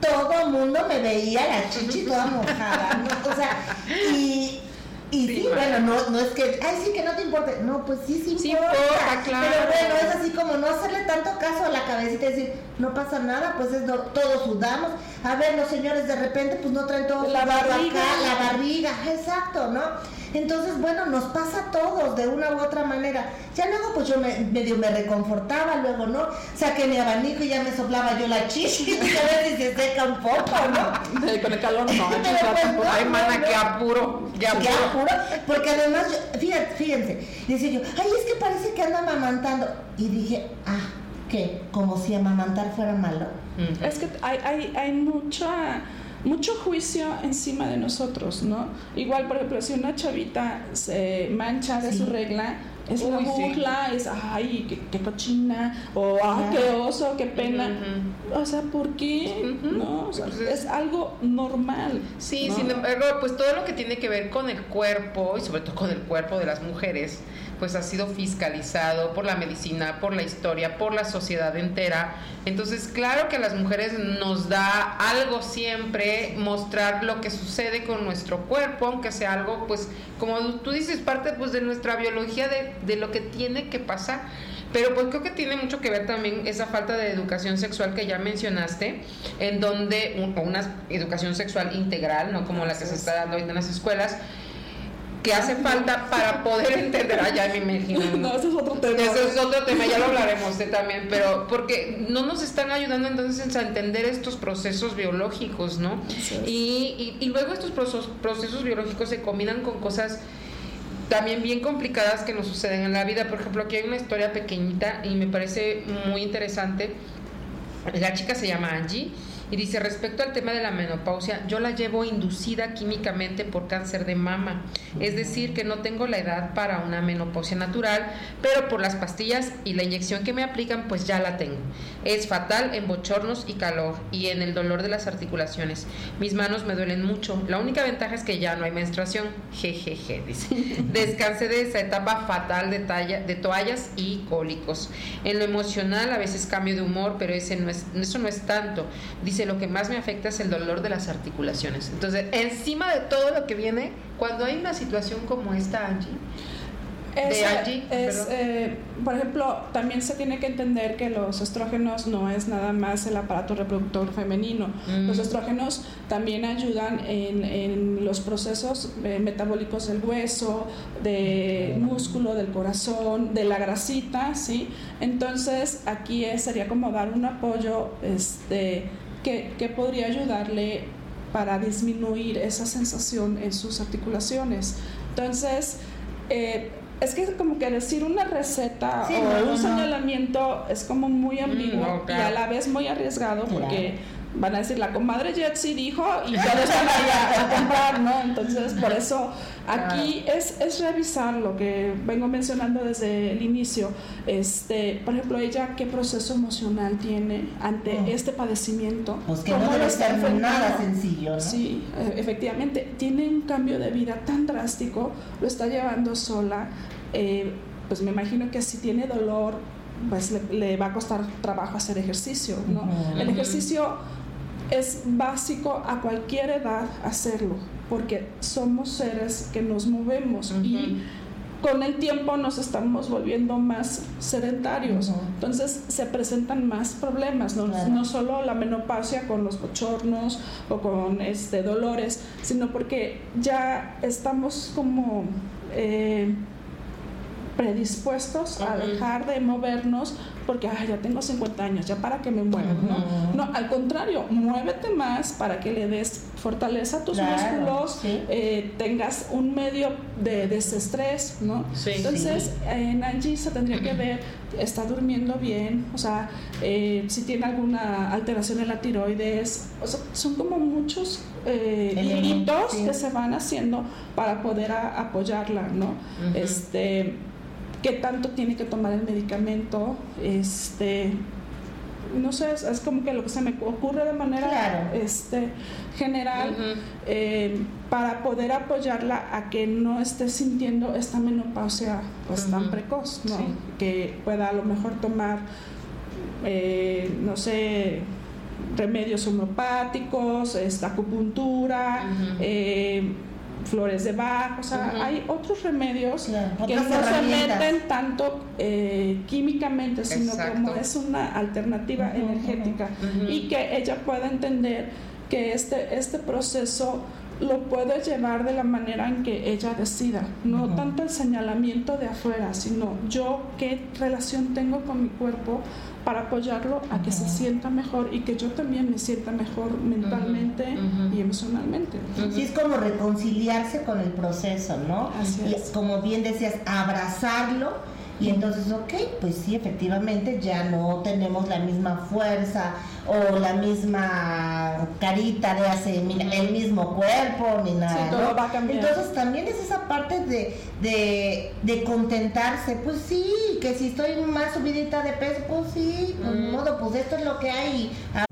[SPEAKER 3] todo el mundo me veía la chichi toda mojada, ¿no? O sea, y, y sí, bueno, no, no es que, ay, sí, que no te importe. No, pues sí, sí,
[SPEAKER 2] Sí
[SPEAKER 3] importa.
[SPEAKER 2] importa, claro.
[SPEAKER 3] Pero bueno, es así como no hacerle tanto caso a la cabecita y decir, no pasa nada, pues es lo- todos sudamos. A ver, los señores de repente, pues no traen todo
[SPEAKER 1] La barriga.
[SPEAKER 3] acá, la barriga, exacto, ¿no? Entonces, bueno, nos pasa a todos de una u otra manera. Ya luego pues yo me, medio me reconfortaba, luego no, saqué mi abanico y ya me soplaba yo la chichi, <laughs> y a ver si se seca un poco, ¿no? <laughs>
[SPEAKER 1] Con el calor no. <laughs>
[SPEAKER 3] Pero pues no,
[SPEAKER 2] Ay, mana,
[SPEAKER 3] no.
[SPEAKER 2] qué apuro, qué apuro.
[SPEAKER 3] Qué apuro, porque además, yo- fíjate, fíjense, decía yo, ay, es que parece que anda amamantando. Y dije, ah, ¿qué? Como si amamantar fuera malo.
[SPEAKER 1] Es que hay, hay, hay mucha, mucho juicio encima de nosotros, ¿no? Igual, por ejemplo, si una chavita se mancha de su regla, es
[SPEAKER 2] Uy, sí.
[SPEAKER 1] burla, es, ay, qué, qué cochina, o ay,
[SPEAKER 3] Claro.
[SPEAKER 1] qué oso, qué pena. O sea, ¿por qué? ¿No? O sea, es algo normal.
[SPEAKER 2] Sí,
[SPEAKER 1] ¿no?
[SPEAKER 2] sin embargo, pues todo lo que tiene que ver con el cuerpo y sobre todo con el cuerpo de las mujeres, pues ha sido fiscalizado por la medicina, por la historia, por la sociedad entera. Entonces, claro que a las mujeres nos da algo siempre mostrar lo que sucede con nuestro cuerpo, aunque sea algo, pues, como tú dices, parte pues de nuestra biología, de, de lo que tiene que pasar. Pero pues creo que tiene mucho que ver también esa falta de educación sexual que ya mencionaste, en donde o una educación sexual integral, no como la que se está dando ahorita en las escuelas, que hace falta para poder entender, ya me imagino. <laughs>
[SPEAKER 1] No, ese es otro tema.
[SPEAKER 2] Ese es otro tema, ya lo hablaremos eh, también, pero porque no nos están ayudando entonces a entender estos procesos biológicos, ¿no? Y, y- y luego estos procesos, procesos biológicos se combinan con cosas también bien complicadas que nos suceden en la vida. Por ejemplo, aquí hay una historia pequeñita y me parece muy interesante. La chica se llama Angie y dice, respecto al tema de la menopausia, yo la llevo inducida químicamente por cáncer de mama. Es decir, que no tengo la edad para una menopausia natural, pero por las pastillas y la inyección que me aplican, pues ya la tengo. Es fatal en bochornos y calor y en el dolor de las articulaciones. Mis manos me duelen mucho. La única ventaja es que ya no hay menstruación. Jejeje, dice. <laughs> Descansé de esa etapa fatal de, talla, de toallas y cólicos. En lo emocional a veces cambio de humor, pero ese no es, eso no es tanto. Dice, lo que más me afecta es el dolor de las articulaciones. Entonces, encima de todo lo que viene, cuando hay una situación como esta, Angie,
[SPEAKER 1] Es,
[SPEAKER 2] de Angie,
[SPEAKER 1] es, eh, por ejemplo, también se tiene que entender que los estrógenos no es nada más el aparato reproductor femenino.
[SPEAKER 2] Mm.
[SPEAKER 1] Los estrógenos también ayudan en, en los procesos eh, metabólicos del hueso, de músculo, del corazón, de la grasita, ¿sí? Entonces, aquí es- sería como dar un apoyo este, que, que podría ayudarle para disminuir esa sensación en sus articulaciones. Entonces, eh, es que como que decir una receta
[SPEAKER 3] Sí,
[SPEAKER 1] o
[SPEAKER 3] no,
[SPEAKER 1] un
[SPEAKER 3] no.
[SPEAKER 1] señalamiento es como muy ambiguo
[SPEAKER 2] no,
[SPEAKER 1] y a la vez muy arriesgado porque van a decir la comadre Jetsi dijo y todos van a a, comprar, ¿no? Entonces, por eso aquí es, es revisar lo que vengo mencionando desde el inicio. Este, por ejemplo, ella qué proceso emocional tiene ante
[SPEAKER 3] Oh.
[SPEAKER 1] este padecimiento.
[SPEAKER 3] Pues que
[SPEAKER 1] ¿Cómo
[SPEAKER 3] no
[SPEAKER 1] lo
[SPEAKER 3] debe
[SPEAKER 1] está
[SPEAKER 3] ser nada sencillo, ¿no?
[SPEAKER 1] Sí, eh, efectivamente, tiene un cambio de vida tan drástico, lo está llevando sola, eh, pues me imagino que si tiene dolor, pues le, le va a costar trabajo hacer ejercicio, ¿no?
[SPEAKER 3] Ujú.
[SPEAKER 1] El ejercicio es básico a cualquier edad hacerlo, porque somos seres que nos movemos y con el tiempo nos estamos volviendo más sedentarios. Entonces se presentan más problemas, no,
[SPEAKER 3] Claro.
[SPEAKER 1] no solo la menopausia con los bochornos o con este, dolores, sino porque ya estamos como eh, predispuestos a dejar de movernos porque "Ay, ya tengo 50 años, ya para que me mueva, ¿no? No, al contrario, muévete más para que le des fortaleza a tus
[SPEAKER 3] Claro,
[SPEAKER 1] músculos,
[SPEAKER 3] sí.
[SPEAKER 1] eh, tengas un medio de desestrés, ¿no?
[SPEAKER 2] Sí.
[SPEAKER 1] Entonces, en Angie se tendría que ver, está durmiendo bien, o sea, eh, si tiene alguna alteración en la tiroides, o sea, son como muchos eh, hilitos
[SPEAKER 3] sí.
[SPEAKER 1] que se van haciendo para poder a- apoyarla, ¿no? Este, qué tanto tiene que tomar el medicamento, este, no sé, es, es como que lo que se me ocurre de manera
[SPEAKER 3] Claro.
[SPEAKER 1] este, general eh, para poder apoyarla a que no esté sintiendo esta menopausia pues tan precoz, ¿no?
[SPEAKER 2] Sí.
[SPEAKER 1] Que pueda a lo mejor tomar, eh, no sé, remedios homeopáticos, esta acupuntura, eh, flores de Bach, o sea, hay otros remedios
[SPEAKER 3] Claro,
[SPEAKER 1] que no se meten tanto eh, químicamente, sino
[SPEAKER 2] Exacto.
[SPEAKER 1] como es una alternativa energética. Y que ella pueda entender que este, este proceso lo puedo llevar de la manera en que ella decida, no tanto el señalamiento de afuera, sino yo qué relación tengo con mi cuerpo para apoyarlo a que se sienta mejor y que yo también me sienta mejor mentalmente y emocionalmente.
[SPEAKER 3] Sí, es como reconciliarse con el proceso, ¿no?
[SPEAKER 1] Así
[SPEAKER 3] Y
[SPEAKER 1] es.
[SPEAKER 3] como bien decías, abrazarlo y entonces, ok, pues sí, efectivamente ya no tenemos la misma fuerza o la misma carita de hace mil- el mismo cuerpo ni nada.
[SPEAKER 1] Sí, todo
[SPEAKER 3] ¿no?
[SPEAKER 1] va a cambiar.
[SPEAKER 3] Entonces también es esa parte de, de, de contentarse, pues sí, que si estoy más subidita de peso, pues sí, pues ni modo, pues esto es lo que hay.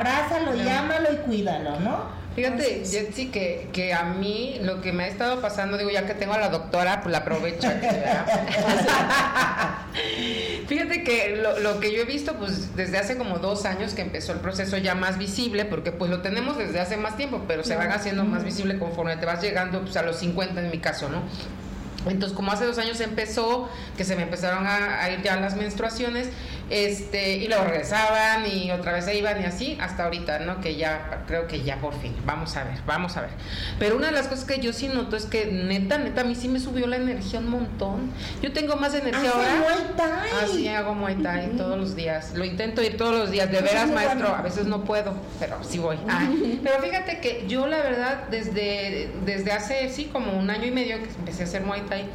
[SPEAKER 3] Abrázalo, llámalo y cuídalo, ¿no?
[SPEAKER 2] Fíjate, Jetsi, que, que a mí lo que me ha estado pasando, digo, ya que tengo a la doctora, pues la aprovecho. <laughs> Fíjate que lo, lo que yo he visto, pues desde hace como dos años que empezó el proceso ya más visible, porque pues lo tenemos desde hace más tiempo, pero se van haciendo más visible conforme te vas llegando pues, a los 50 en mi caso, ¿no? Entonces, como hace dos años empezó, que se me empezaron a, a ir ya las menstruaciones, este, y luego regresaban y otra vez se iban y así, hasta ahorita, ¿no? Que ya, creo que ya por fin, vamos a ver, vamos a ver. Pero una de las cosas que yo sí noto es que neta, neta, a mí sí me subió la energía un montón. Yo tengo más energía ahora.
[SPEAKER 3] Muay Thai.
[SPEAKER 2] Así hago Muay Thai todos los días. Lo intento ir todos los días. De veras, maestro, a veces no puedo, pero sí voy. Ah, pero fíjate que yo la verdad desde, desde hace sí como un año y medio que empecé a hacer Muay Thai,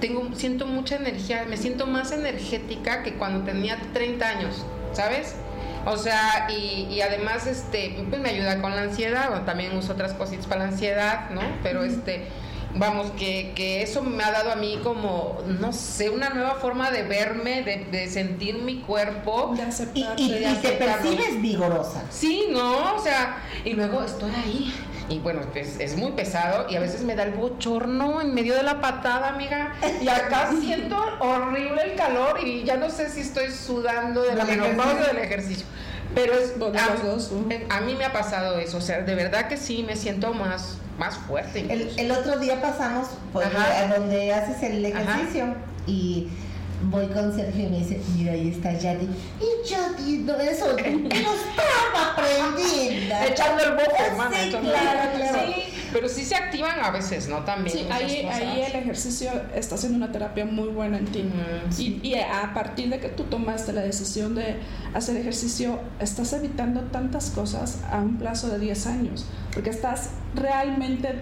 [SPEAKER 2] tengo, siento mucha energía, me siento más energética que cuando tenía 30 años, ¿sabes? O sea, y, y además este, pues me ayuda con la ansiedad, o también uso otras cositas para la ansiedad, ¿no? Pero este, vamos, que, que eso me ha dado a mí como, no sé, una nueva forma de verme, de, de sentir mi cuerpo.
[SPEAKER 1] De
[SPEAKER 3] Y,
[SPEAKER 1] aceptarte.
[SPEAKER 3] y-
[SPEAKER 2] de
[SPEAKER 3] y te percibes vigorosa.
[SPEAKER 2] Sí, no, o sea, y luego estoy ahí. Y bueno, pues es muy pesado y a veces me da el bochorno en medio de la patada, amiga. Y acá <laughs> siento horrible el calor y ya no sé si estoy sudando de la
[SPEAKER 3] Del ejercicio.
[SPEAKER 2] del ejercicio. Pero es, a, a mí me ha pasado eso, o sea, de verdad que sí, me siento más, más fuerte.
[SPEAKER 3] El, otro día pasamos por
[SPEAKER 2] Ajá.
[SPEAKER 3] a donde haces el
[SPEAKER 2] Ajá.
[SPEAKER 3] ejercicio y voy con Sergio y me dice, mira, ahí está Yadi. Y Yadi, no, eso, <laughs> no estaba prendida.
[SPEAKER 2] Echando el bofe, hermana, echando-
[SPEAKER 3] claro, claro.
[SPEAKER 2] Sí, pero sí se activan a veces, ¿no? También.
[SPEAKER 1] Sí, ahí, ahí el ejercicio está haciendo una terapia muy buena en ti. Y, y a partir de que tú tomaste la decisión de hacer ejercicio, estás evitando tantas cosas a un plazo de 10 años, porque estás realmente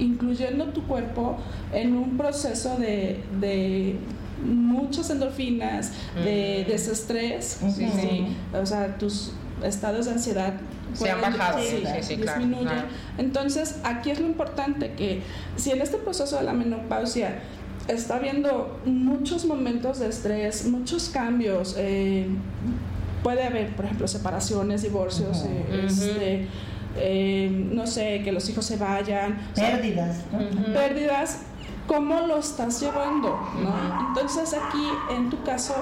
[SPEAKER 1] incluyendo tu cuerpo en un proceso de, de muchas endorfinas, de desestrés, sí, sí, o sea, tus estados de ansiedad
[SPEAKER 2] Se han bajado, sí, sí, sí, claro,
[SPEAKER 1] disminuyen.
[SPEAKER 2] claro.
[SPEAKER 1] Entonces, aquí es lo importante que si en este proceso de la menopausia está habiendo muchos momentos de estrés, muchos cambios, eh, puede haber, por ejemplo, separaciones, divorcios, eh, este, eh, no sé, que los hijos se vayan, o sea,
[SPEAKER 3] Pérdidas.
[SPEAKER 1] pérdidas, ¿cómo lo estás llevando? ¿no? Entonces aquí, en tu caso,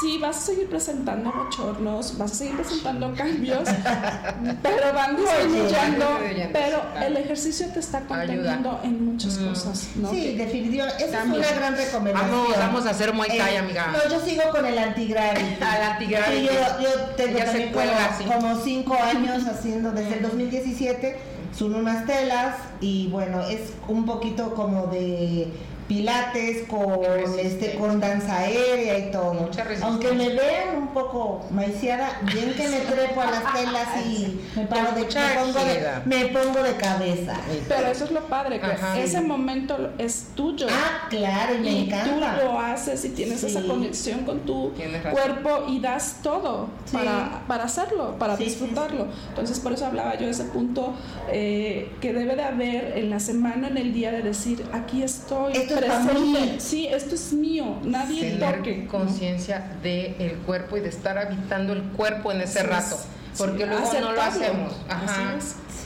[SPEAKER 1] sí vas a seguir presentando bochornos, vas a seguir presentando cambios, <laughs> pero van disminuyendo, pero el ejercicio te está conteniendo en muchas
[SPEAKER 2] Mm.
[SPEAKER 1] cosas, ¿no?
[SPEAKER 3] Sí, definitivamente. Esa es una gran recomendación.
[SPEAKER 2] Vamos, vamos a hacer Muay Thai,
[SPEAKER 3] Eh,
[SPEAKER 2] amiga.
[SPEAKER 3] No, yo sigo con el antigravity. <laughs>
[SPEAKER 2] Al antigravity.
[SPEAKER 3] Sí, yo, yo tengo
[SPEAKER 2] se
[SPEAKER 3] también como,
[SPEAKER 2] cuelga así.
[SPEAKER 3] como cinco años haciendo desde el 2017. Son unas telas y bueno, es un poquito como de pilates, con este, con danza aérea y todo. Aunque me vean un poco maiciada, bien que me trepo a las telas y <laughs> me, paro de, me, pongo de, me pongo de cabeza.
[SPEAKER 1] Pero eso es lo padre, que ese momento es tuyo.
[SPEAKER 3] Ah, claro, y me
[SPEAKER 1] y
[SPEAKER 3] encanta.
[SPEAKER 1] tú lo haces y tienes esa conexión con tu cuerpo y das todo para, para hacerlo, para disfrutarlo. Entonces, por eso hablaba yo de ese punto eh, que debe de haber en la semana, en el día de decir, aquí estoy presente. Sí, esto es mío, nadie
[SPEAKER 2] Tener
[SPEAKER 1] toque.
[SPEAKER 2] conciencia del cuerpo y de estar habitando el cuerpo en ese rato.
[SPEAKER 1] es.
[SPEAKER 2] Porque
[SPEAKER 1] Sí,
[SPEAKER 2] luego no lo hacemos. Ajá.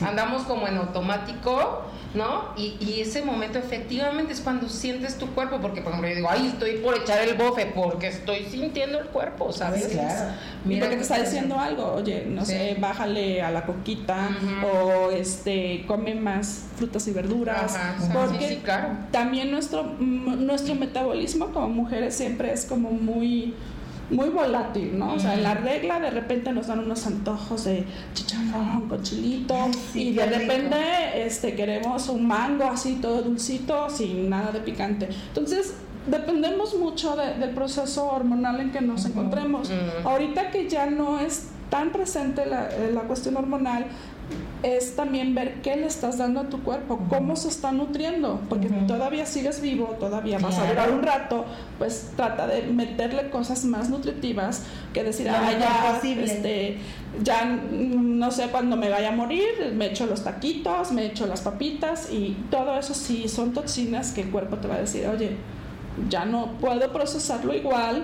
[SPEAKER 2] Andamos como en automático, ¿no? Y, y ese momento efectivamente es cuando sientes tu cuerpo. Porque, por ejemplo, yo digo, ay, estoy por echar el bofe porque estoy sintiendo el cuerpo, ¿sabes?
[SPEAKER 1] Sí, claro. Y porque te está diciendo algo, oye, no sé, bájale a la coquita o este come más frutas y verduras,
[SPEAKER 2] Ajá, sí,
[SPEAKER 1] porque
[SPEAKER 2] sí, sí, claro.
[SPEAKER 1] también nuestro nuestro metabolismo como mujeres siempre es como muy muy volátil, ¿no? O sea, en la regla de repente nos dan unos antojos de chicharrón con chilito
[SPEAKER 3] sí,
[SPEAKER 1] y de
[SPEAKER 3] rico.
[SPEAKER 1] repente este queremos un mango así todo dulcito sin nada de picante. Entonces, dependemos mucho de- del proceso hormonal en que nos encontremos. Ahorita que ya no es tan presente la, eh, la cuestión hormonal, es también ver qué le estás dando a tu cuerpo, cómo se está nutriendo, porque todavía sigues vivo, todavía vas a durar un rato, pues trata de meterle cosas más nutritivas que decir, ah, ya, este, ya no sé cuándo me vaya a morir, me echo los taquitos, me echo las papitas y todo eso sí son toxinas que el cuerpo te va a decir, oye, ya no puedo procesarlo igual,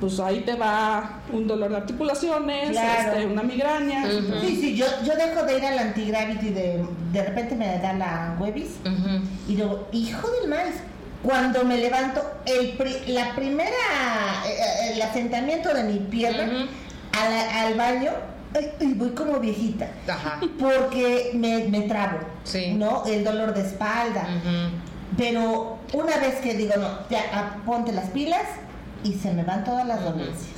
[SPEAKER 1] pues ahí te va un dolor de articulaciones,
[SPEAKER 3] Claro.
[SPEAKER 1] este, una migraña.
[SPEAKER 3] Sí, sí, yo, yo dejo de ir al antigravity, de, de repente me da la webis y digo, hijo del maíz. Cuando me levanto, el pri- la primera, eh, eh, el asentamiento de mi pierna a la- al baño, ay, voy como viejita.
[SPEAKER 2] Ajá.
[SPEAKER 3] Porque me, me trabo,
[SPEAKER 2] Sí.
[SPEAKER 3] ¿no? El dolor de espalda. Pero una vez que digo, no, ya ah, ponte las pilas y se me van todas las dolencias.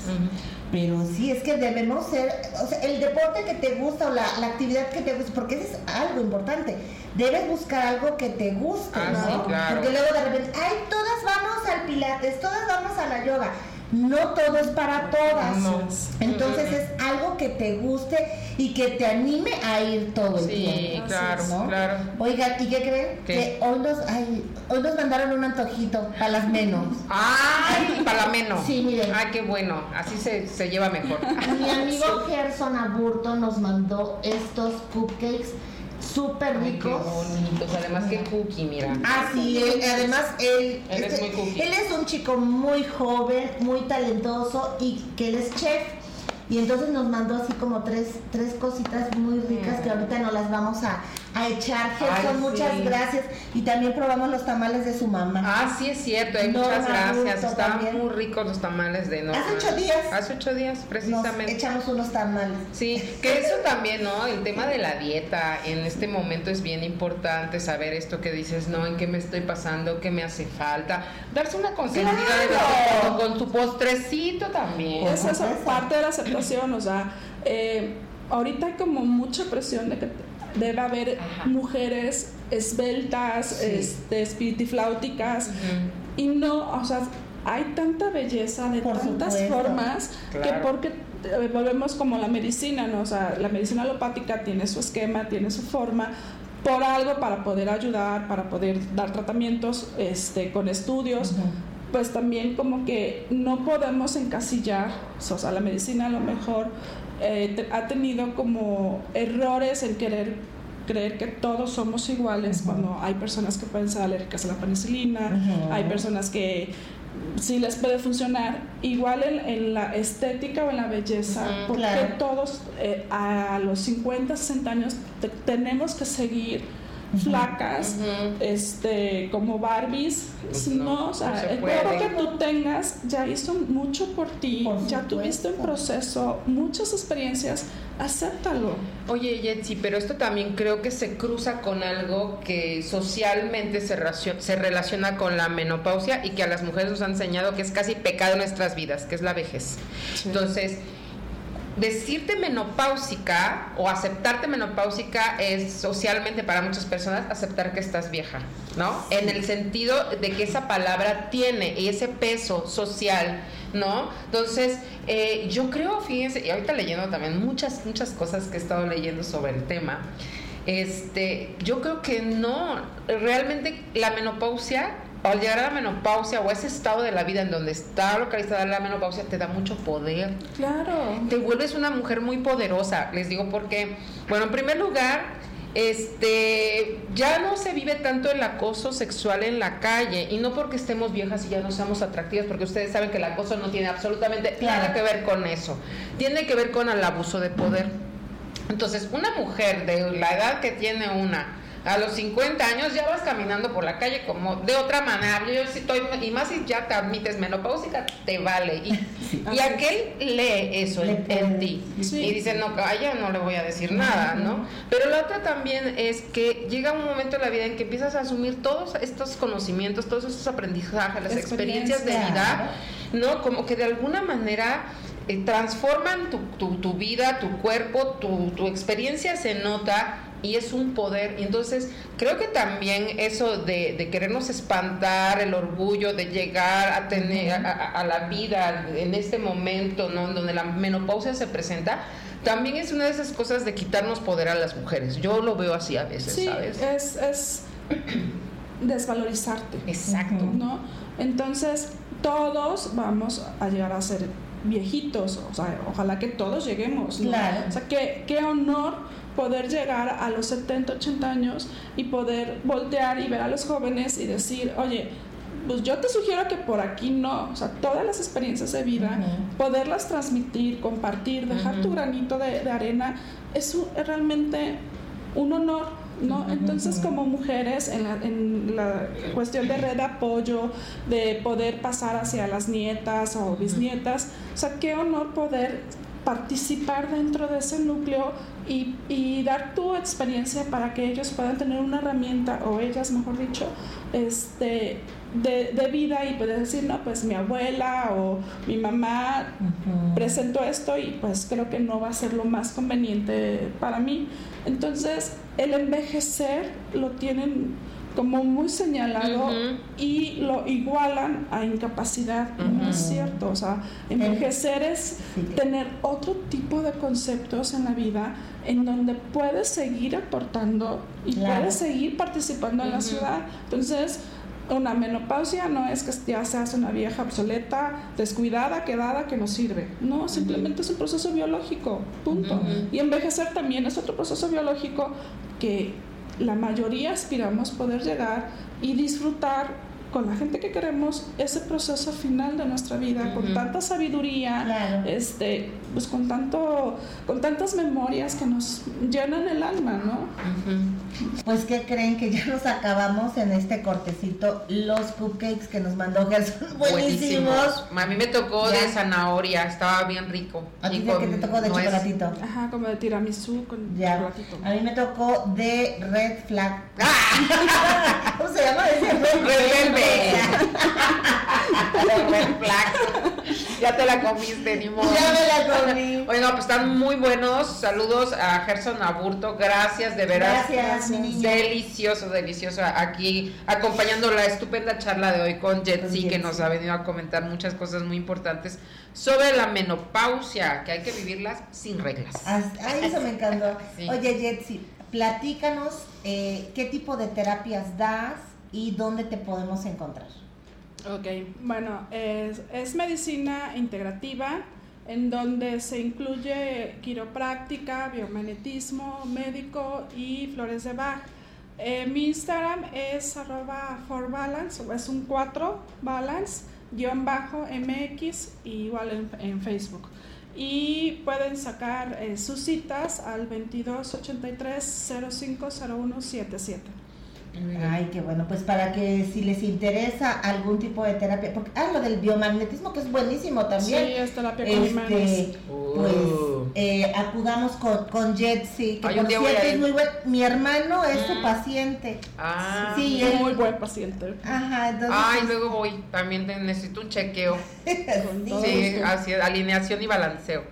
[SPEAKER 3] Pero sí, es que debemos ser, o sea, el deporte que te gusta o la, la actividad que te gusta, porque eso es algo importante. Debes buscar algo que te guste,
[SPEAKER 2] Ah,
[SPEAKER 3] ¿no?
[SPEAKER 2] sí, claro.
[SPEAKER 3] Porque luego de repente, ay, todas vamos al pilates, todas vamos a la yoga. No todo es para todas.
[SPEAKER 2] No.
[SPEAKER 3] Entonces es algo que te guste y que te anime a ir todo el
[SPEAKER 2] Sí,
[SPEAKER 3] tiempo.
[SPEAKER 2] claro,
[SPEAKER 3] ¿no?
[SPEAKER 2] claro.
[SPEAKER 3] Oigan, ¿y qué creen?
[SPEAKER 2] ¿Qué?
[SPEAKER 3] Que hoy nos, ay, hoy nos mandaron un antojito para las menos.
[SPEAKER 2] ¡Ay! Palameno.
[SPEAKER 3] Sí, miren.
[SPEAKER 2] ¡Ay, qué bueno! Así se, se lleva mejor.
[SPEAKER 3] Mi amigo <laughs> Gerson Aburto nos mandó estos cupcakes súper
[SPEAKER 2] Ay, qué
[SPEAKER 3] ricos.
[SPEAKER 2] bonitos. Además, qué cookie, mira.
[SPEAKER 3] Ah, sí, él- además él,
[SPEAKER 2] Él es
[SPEAKER 3] este,
[SPEAKER 2] muy cookie.
[SPEAKER 3] él es un chico muy joven, muy talentoso y que él es chef. Y entonces nos mandó así como tres, tres cositas muy ricas que ahorita nos las vamos a, a echar. Gerson,
[SPEAKER 2] Ay,
[SPEAKER 3] muchas
[SPEAKER 2] sí.
[SPEAKER 3] gracias. Y también probamos los tamales de su mamá.
[SPEAKER 2] Ah, sí es cierto, eh,
[SPEAKER 3] Norma
[SPEAKER 2] muchas gracias. Estaban muy ricos los tamales de Norma.
[SPEAKER 3] Hace ocho días.
[SPEAKER 2] Hace ocho días,
[SPEAKER 3] Nos
[SPEAKER 2] precisamente.
[SPEAKER 3] echamos unos tamales.
[SPEAKER 2] Sí, que eso también, ¿no? El tema de la dieta en este momento es bien importante saber esto que dices, ¿no? ¿En qué me estoy pasando? ¿Qué me hace falta? Darse una consentida de cuando con tu postrecito también.
[SPEAKER 1] Es eso, parte de la aceptación, o sea, eh, ahorita hay como mucha presión de que debe haber mujeres esbeltas, este, espiritifláuticas, y no, o sea, hay tanta belleza de
[SPEAKER 3] Por
[SPEAKER 1] tantas
[SPEAKER 3] supuesto.
[SPEAKER 1] formas que porque eh, volvemos como la medicina, ¿no? O sea, la medicina alopática tiene su esquema, tiene su forma, por algo para poder ayudar, para poder dar tratamientos este, con estudios, pues también como que no podemos encasillar, o sea, la medicina a lo mejor eh, te- ha tenido como errores en querer creer que todos somos iguales cuando hay personas que pueden ser alérgicas a la penicilina, hay personas que sí les puede funcionar. Igual en, en la estética o en la belleza, porque
[SPEAKER 3] claro.
[SPEAKER 1] todos eh, a los 50, 60 años te- tenemos que seguir flacas, este, como Barbies,
[SPEAKER 2] Pues
[SPEAKER 1] no,
[SPEAKER 2] no,
[SPEAKER 1] o sea,
[SPEAKER 2] no
[SPEAKER 1] que tú tengas ya hizo mucho por ti,
[SPEAKER 3] Por
[SPEAKER 1] ya tuviste un proceso, muchas experiencias, acéptalo.
[SPEAKER 2] Oye, Jetsi, pero esto también creo que se cruza con algo que socialmente se, racio- se relaciona con la menopausia y que a las mujeres nos han enseñado que es casi pecado en nuestras vidas, que es la vejez. Entonces, decirte menopáusica o aceptarte menopáusica es socialmente para muchas personas aceptar que estás vieja, ¿no? En el sentido de que esa palabra tiene ese peso social, ¿no? Entonces, eh, yo creo, fíjense, y ahorita leyendo también muchas, muchas cosas que he estado leyendo sobre el tema, este, yo creo que no, realmente la menopausia al llegar a la menopausia o ese estado de la vida en donde está localizada la menopausia te da mucho poder.
[SPEAKER 1] Claro.
[SPEAKER 2] Te vuelves una mujer muy poderosa. Les digo porque, bueno, en primer lugar, este ya no se vive tanto el acoso sexual en la calle y no porque estemos viejas y ya no seamos atractivas porque ustedes saben que el acoso no tiene absolutamente nada que ver con eso tiene que ver con el abuso de poder entonces una mujer de la edad que tiene una a los 50 años ya vas caminando por la calle como de otra manera. Yo sí estoy, y más si ya te admites menopáusica, te vale. Y, y aquel lee eso en, ti. Y dice, no, calla, no le voy a decir nada, ¿no? Pero la otra también es que llega un momento en la vida en que empiezas a asumir todos estos conocimientos, todos estos aprendizajes, las experiencias de vida, ¿no? Como que de alguna manera eh, transforman tu, tu, tu, vida, tu cuerpo, tu, tu experiencia se nota y es un poder. Y entonces creo que también eso de, de querernos espantar, el orgullo de llegar a tener a, a, la vida en este momento, ¿no? Donde la menopausia se presenta, también es una de esas cosas de quitarnos poder a las mujeres. Yo lo veo así a veces,
[SPEAKER 1] sí,
[SPEAKER 2] ¿sabes?
[SPEAKER 1] Es, es <clears throat> desvalorizarte.
[SPEAKER 2] Exacto.
[SPEAKER 1] ¿no? Entonces, todos vamos a llegar a ser viejitos, o sea, ojalá que todos lleguemos, ¿no?
[SPEAKER 3] Claro.
[SPEAKER 1] O sea, qué, qué honor poder llegar a los 70, 80 años y poder voltear y ver a los jóvenes y decir, oye, pues yo te sugiero que por aquí no, o sea, todas las experiencias de vida, uh -huh. poderlas transmitir, compartir, dejar uh -huh. tu granito de, de arena, es, un, es, realmente un honor, ¿no? Uh -huh. Entonces, como mujeres, en la, en la, cuestión de red de apoyo, de poder pasar hacia las nietas o bisnietas, o sea, qué honor poder participar dentro de ese núcleo y, y, dar tu experiencia para que ellos puedan tener una herramienta, o ellas, mejor dicho, este, de, de vida y poder decir, no, pues mi abuela o mi mamá uh -huh. presentó esto y pues creo que no va a ser lo más conveniente para mí. Entonces, el envejecer lo tienen como muy señalado uh -huh. y lo igualan a incapacidad. Uh -huh. No es cierto. O sea, envejecer es tener otro tipo de conceptos en la vida en donde puedes seguir aportando y claro. puedes seguir participando en la ciudad. Entonces, una menopausia no es que ya seas una vieja obsoleta, descuidada, quedada, que no sirve. No, simplemente es un proceso biológico, punto. Y envejecer también es otro proceso biológico que la mayoría aspiramos poder llegar y disfrutar con la gente que queremos ese proceso final de nuestra vida uh -huh. con tanta sabiduría claro. este pues con tanto con tantas memorias que nos llenan el alma no
[SPEAKER 3] uh -huh. pues qué creen que ya nos acabamos en este cortecito los cupcakes que nos mandó Gerson buenísimos, buenísimos.
[SPEAKER 2] a mí me tocó ya. de zanahoria estaba bien rico
[SPEAKER 3] a ti que te tocó de nuez. chocolatito
[SPEAKER 1] ajá como de tiramisú con
[SPEAKER 3] ya. chocolatito a mí me tocó de red flag <laughs> ¿cómo se llama ese <laughs>
[SPEAKER 2] red, red <laughs> ya te la comiste, ni modo.
[SPEAKER 3] Ya me la comí.
[SPEAKER 2] Bueno, pues están muy buenos. Saludos a Gerson Aburto. Gracias, de veras.
[SPEAKER 3] Gracias, mi niño.
[SPEAKER 2] Delicioso, delicioso. Aquí acompañando la estupenda charla de hoy con Jetsi, que nos ha venido a comentar muchas cosas muy importantes sobre la menopausia, que hay que vivirlas sin reglas.
[SPEAKER 3] Ay, eso me encantó. <laughs> Sí. Oye, Jetsi, platícanos eh, qué tipo de terapias das y dónde te podemos encontrar.
[SPEAKER 1] Ok, bueno, es, es, medicina integrativa en donde se incluye quiropráctica, biomagnetismo, médico y flores de Bach. Eh, mi Instagram es arroba forbalance, es un 4 balance, guion bajo MX, igual en, en Facebook. Y pueden sacar eh, sus citas al 2283 050177.
[SPEAKER 3] Ay, qué bueno, pues para que si les interesa algún tipo de terapia, porque ah, lo del biomagnetismo que es buenísimo también.
[SPEAKER 1] Sí, es terapia con
[SPEAKER 3] este,
[SPEAKER 1] imanes.
[SPEAKER 3] Pues eh, acudamos con, con Jetsi, que
[SPEAKER 2] Ay,
[SPEAKER 3] por cierto es muy buen. Mi hermano es mm. su paciente.
[SPEAKER 2] Ah,
[SPEAKER 1] sí, es muy buen paciente.
[SPEAKER 3] Ajá, entonces.
[SPEAKER 2] Ay, luego voy, también necesito un chequeo. <laughs> sí, así, alineación y balanceo.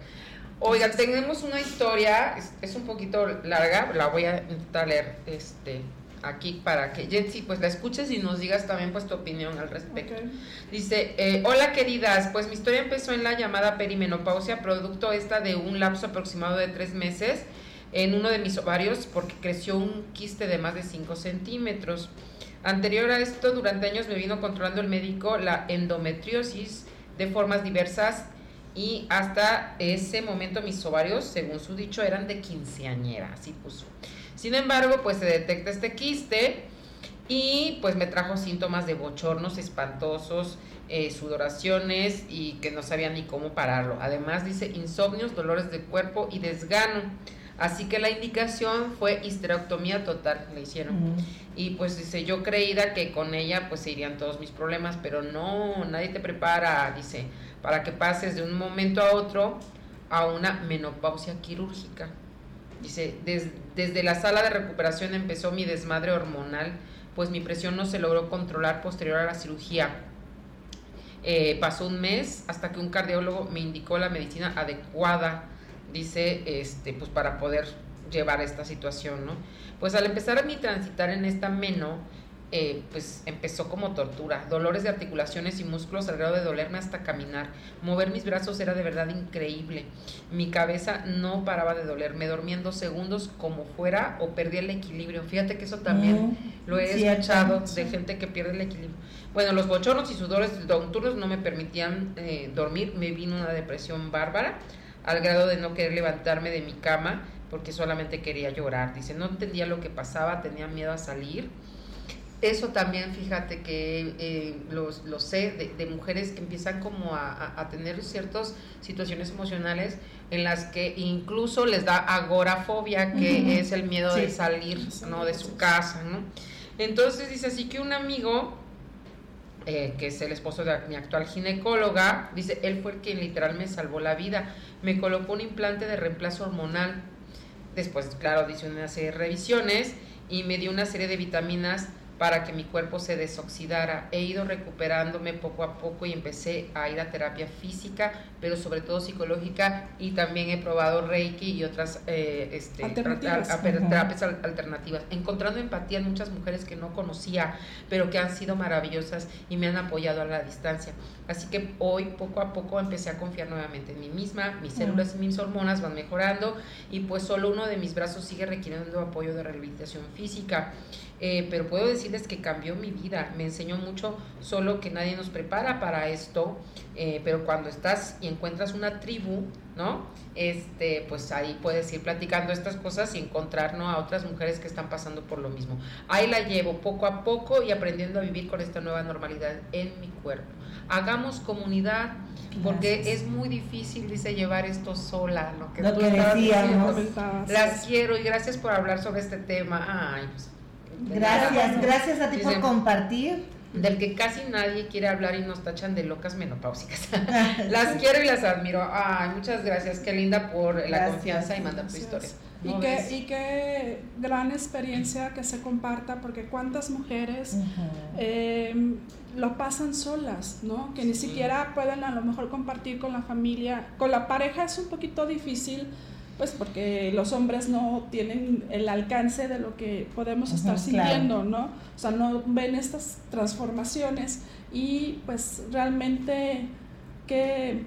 [SPEAKER 2] Oiga, tenemos una historia, es, es un poquito larga, la voy a intentar leer este, aquí para que Jetsi pues la escuches y nos digas también pues tu opinión al respecto. Dice, eh, hola queridas, pues mi historia empezó en la llamada perimenopausia, producto esta de un lapso aproximado de tres meses en uno de mis ovarios porque creció un quiste de más de 5 centímetros. Anterior a esto, durante años me vino controlando el médico la endometriosis de formas diversas y hasta ese momento mis ovarios, según su dicho, eran de quinceañera, así puso. Sin embargo, pues se detecta este quiste y pues me trajo síntomas de bochornos espantosos, eh, sudoraciones y que no sabía ni cómo pararlo. Además dice insomnios, dolores de cuerpo y desgano. Así que la indicación fue histerectomía total, le hicieron. Y pues dice, yo creída que con ella pues se irían todos mis problemas, pero no, nadie te prepara, dice, para que pases de un momento a otro a una menopausia quirúrgica. Dice, desde la sala de recuperación empezó mi desmadre hormonal, pues mi presión no se logró controlar posterior a la cirugía. Eh, pasó un mes hasta que un cardiólogo me indicó la medicina adecuada, dice, este, pues para poder llevar esta situación, ¿no? Pues al empezar a mi transitar en esta meno, eh, pues empezó como tortura, dolores de articulaciones y músculos al grado de dolerme hasta caminar. Mover mis brazos era de verdad increíble. Mi cabeza no paraba de doler, me dormía en dos segundos como fuera o perdía el equilibrio. Fíjate que eso también
[SPEAKER 3] Mm,
[SPEAKER 2] lo he
[SPEAKER 3] cierto,
[SPEAKER 2] escuchado
[SPEAKER 3] sí.
[SPEAKER 2] de gente que pierde el equilibrio. Bueno, los bochornos y sudores nocturnos no me permitían eh, dormir, me vino una depresión bárbara al grado de no querer levantarme de mi cama porque solamente quería llorar. Dice, no entendía lo que pasaba, tenía miedo a salir. Eso también, fíjate que eh, lo, sé de, de mujeres que empiezan como a, a- a tener ciertas situaciones emocionales en las que incluso les da agorafobia, que es el miedo de salir ¿no? de su casa. ¿no? Entonces dice así que un amigo eh, que es el esposo de mi actual ginecóloga, dice, él fue el quien literal me salvó la vida. Me colocó un implante de reemplazo hormonal. Después, claro, dice una serie de revisiones y me dio una serie de vitaminas para que mi cuerpo se desoxidara. He ido recuperándome poco a poco y empecé a ir a terapia física, pero sobre todo psicológica y también he probado Reiki y otras eh, este,
[SPEAKER 1] Alternativas.
[SPEAKER 2] terapias al- alternativas, encontrando empatía en muchas mujeres que no conocía, pero que han sido maravillosas y me han apoyado a la distancia. Así que hoy poco a poco empecé a confiar nuevamente en mí misma, mis células y mis hormonas van mejorando y pues solo uno de mis brazos sigue requiriendo apoyo de rehabilitación física. Eh, pero puedo decirles que cambió mi vida, me enseñó mucho, solo que nadie nos prepara para esto, eh, pero cuando estás y encuentras una tribu, ¿no? Este, pues ahí puedes ir platicando estas cosas y encontrar ¿no? a otras mujeres que están pasando por lo mismo. Ahí la llevo poco a poco y aprendiendo a vivir con esta nueva normalidad en mi cuerpo. Hagamos comunidad, porque es muy difícil, dice, llevar esto sola, lo que
[SPEAKER 3] Lo
[SPEAKER 2] tú
[SPEAKER 3] que decíamos.
[SPEAKER 2] diciendo. Las quiero y gracias por hablar sobre este tema. Ay, pues,
[SPEAKER 3] Gracias, gracias a ti por compartir.
[SPEAKER 2] Del que casi nadie quiere hablar y nos tachan de locas menopáusicas. <laughs> <laughs> las quiero y las admiro. Ay, muchas gracias, qué linda por la
[SPEAKER 1] Gracias.
[SPEAKER 2] confianza y mandar tu historia.
[SPEAKER 1] Y
[SPEAKER 2] ¿No
[SPEAKER 1] qué,
[SPEAKER 2] ves?
[SPEAKER 1] y qué gran experiencia que se comparta, porque cuántas mujeres eh, lo pasan solas, ¿no? Que ni
[SPEAKER 2] Sí.
[SPEAKER 1] siquiera pueden a lo mejor compartir con la familia. Con la pareja es un poquito difícil, pues porque los hombres no tienen el alcance de lo que podemos estar sintiendo, ¿no? O sea, no ven estas transformaciones y pues realmente qué,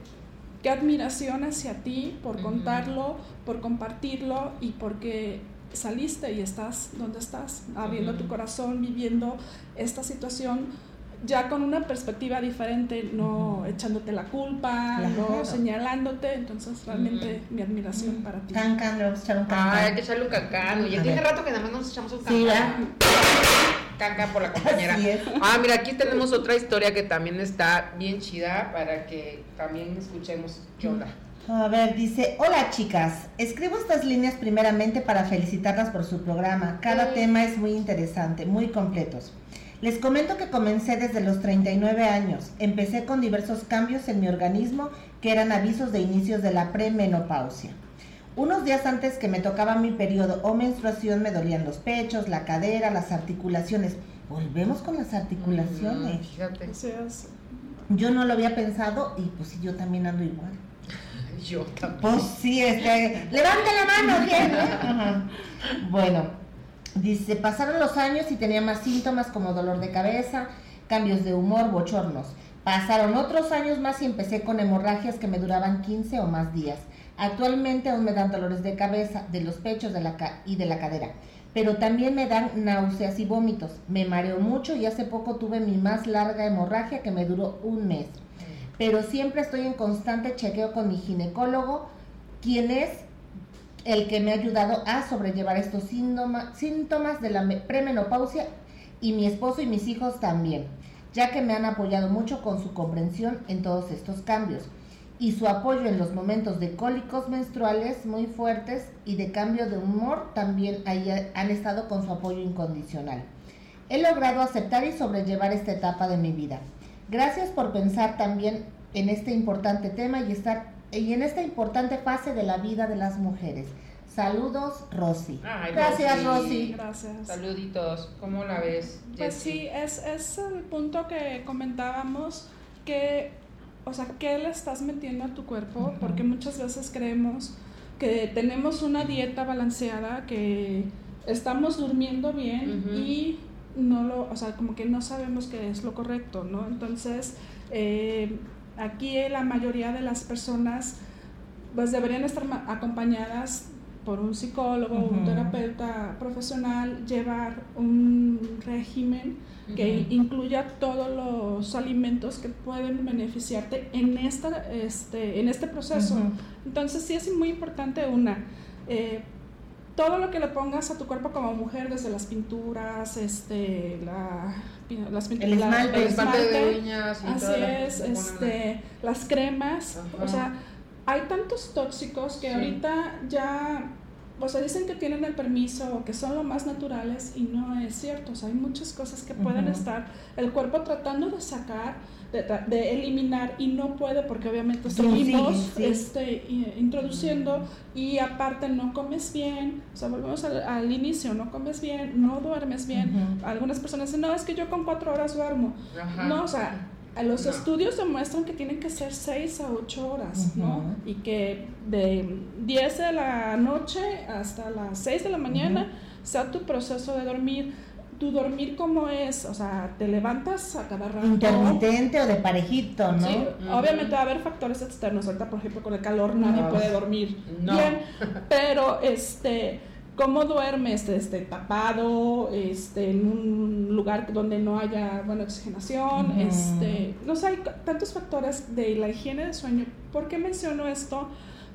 [SPEAKER 1] qué admiración hacia ti por contarlo, por compartirlo y porque saliste y estás donde estás, abriendo tu corazón, viviendo esta situación ya con una perspectiva diferente, no echándote la culpa,
[SPEAKER 3] Claro.
[SPEAKER 1] no señalándote, entonces realmente mi admiración para ti.
[SPEAKER 3] Can, can, le vamos a echar un can,
[SPEAKER 2] Ay, hay que echarle un cancán. Oye,
[SPEAKER 3] A
[SPEAKER 2] tiene rato que nada más nos echamos un
[SPEAKER 3] Sí,
[SPEAKER 2] cancán. Cancán por la compañera. Ah, mira, aquí tenemos otra historia que también está bien chida para que también escuchemos qué onda.
[SPEAKER 3] A ver, dice, hola chicas, escribo estas líneas primeramente para felicitarlas por su programa. Cada tema es muy interesante, muy completos. Les comento que comencé desde los 39 años. Empecé con diversos cambios en mi organismo que eran avisos de inicios de la premenopausia. Unos días antes que me tocaba mi periodo o menstruación me dolían los pechos, la cadera, las articulaciones. Volvemos con las articulaciones.
[SPEAKER 2] Mm, fíjate.
[SPEAKER 3] Yo no lo había pensado y pues sí, yo también ando igual.
[SPEAKER 2] Yo también.
[SPEAKER 3] Pues sí, este, levante la mano, ¿quién? <laughs> Ajá. Bueno, dice, pasaron los años y tenía más síntomas como dolor de cabeza, cambios de humor, bochornos. Pasaron otros años más y empecé con hemorragias que me duraban 15 o más días. Actualmente aún me dan dolores de cabeza, de los pechos de la ca- y de la cadera, pero también me dan náuseas y vómitos. Me mareo mucho y hace poco tuve mi más larga hemorragia que me duró un mes. Pero siempre estoy en constante chequeo con mi ginecólogo, quien es el que me ha ayudado a sobrellevar estos síntomas de la me- premenopausia y mi esposo y mis hijos también, ya que me han apoyado mucho con su comprensión en todos estos cambios y su apoyo en los momentos de cólicos menstruales muy fuertes y de cambio de humor también han estado con su apoyo incondicional. He logrado aceptar y sobrellevar esta etapa de mi vida. Gracias por pensar también en este importante tema y estar y en esta importante fase de la vida de las mujeres. Saludos, Rosy.
[SPEAKER 2] Ay,
[SPEAKER 3] Gracias,
[SPEAKER 2] Rosy.
[SPEAKER 3] Rosy.
[SPEAKER 1] Gracias.
[SPEAKER 2] Saluditos. ¿Cómo la ves?
[SPEAKER 1] Pues
[SPEAKER 2] Jessie?
[SPEAKER 1] sí, es, es el punto que comentábamos, que, o sea, ¿qué le estás metiendo a tu cuerpo? Porque muchas veces creemos que tenemos una dieta balanceada, que estamos durmiendo bien y no lo, o sea, como que no sabemos qué es lo correcto, ¿no? Entonces, eh, aquí la mayoría de las personas pues deberían estar acompañadas por un psicólogo, un
[SPEAKER 3] Ujú.
[SPEAKER 1] terapeuta profesional, llevar un régimen que incluya todos los alimentos que pueden beneficiarte en, esta, este, en este proceso. Entonces sí es muy importante una, eh, todo lo que le pongas a tu cuerpo como mujer, desde las pinturas, este, la, las
[SPEAKER 3] El
[SPEAKER 1] pinturas,
[SPEAKER 3] esmalte.
[SPEAKER 2] El esmalte de uñas y
[SPEAKER 1] así
[SPEAKER 2] todo lo que
[SPEAKER 1] es, este, las cremas,
[SPEAKER 2] Ajá.
[SPEAKER 1] o sea, hay tantos tóxicos que
[SPEAKER 2] Sí.
[SPEAKER 1] ahorita ya, o sea, dicen que tienen el permiso o que son lo más naturales y no es cierto. O sea, hay muchas cosas que pueden estar el cuerpo tratando de sacar, de, eliminar y no puede porque obviamente seguimos
[SPEAKER 3] sí.
[SPEAKER 1] este, introduciendo y aparte no comes bien. O sea, volvemos al, al inicio, no comes bien, no duermes bien. Algunas personas dicen, no, es que yo con cuatro horas duermo. No, o sea, a los
[SPEAKER 2] No.
[SPEAKER 1] estudios demuestran que tienen que ser 6 a 8 horas, ¿no? Y que de 10 de la noche hasta las 6 de la mañana sea tu proceso de dormir. Tu dormir cómo es, o sea, te levantas a cada rato.
[SPEAKER 3] Intermitente o de parejito, ¿no?
[SPEAKER 1] Sí, obviamente va a haber factores externos. Ahorita, por ejemplo, con el calor nadie
[SPEAKER 3] No.
[SPEAKER 1] puede dormir
[SPEAKER 2] No.
[SPEAKER 1] bien, pero este, cómo duermes, este, tapado, este, en un lugar donde no haya buena oxigenación, este, no sé, hay tantos factores de la higiene de sueño. ¿Por qué menciono esto?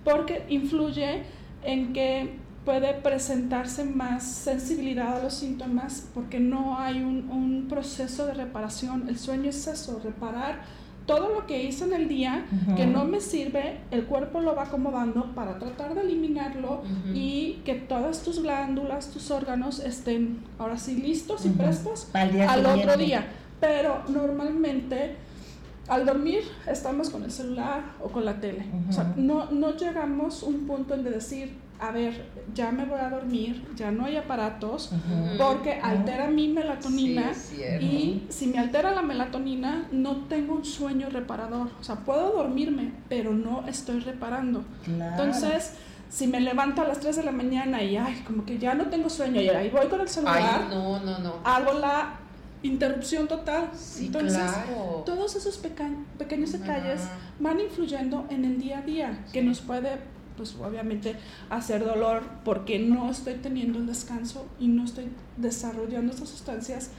[SPEAKER 1] Porque influye en que puede presentarse más sensibilidad a los síntomas porque no hay un, un proceso de reparación. El sueño es eso, reparar todo lo que hice en el día que no me sirve, el cuerpo lo va acomodando para tratar de eliminarlo y que todas tus glándulas, tus órganos estén ahora sí listos y prestos al otro
[SPEAKER 3] siguiente.
[SPEAKER 1] día. Pero normalmente al dormir estamos con el celular o con la tele. O sea, no, no llegamos a un punto en de decir, a ver, ya me voy a dormir, ya no hay aparatos, porque altera mi melatonina
[SPEAKER 2] Sí,
[SPEAKER 1] y si me altera la melatonina no tengo un sueño reparador. O sea, puedo dormirme, pero no estoy reparando.
[SPEAKER 3] Claro.
[SPEAKER 1] Entonces, si me levanto a las 3 de la mañana y ay, como que ya no tengo sueño y ahí voy con el celular,
[SPEAKER 2] Ay, no, no, no.
[SPEAKER 1] hago la interrupción total.
[SPEAKER 2] Sí,
[SPEAKER 1] Entonces,
[SPEAKER 2] claro.
[SPEAKER 1] todos esos peca- pequeños detalles
[SPEAKER 2] Ajá.
[SPEAKER 1] van influyendo en el día a día, que nos puede, pues obviamente, hacer dolor porque no estoy teniendo el descanso y no estoy desarrollando estas sustancias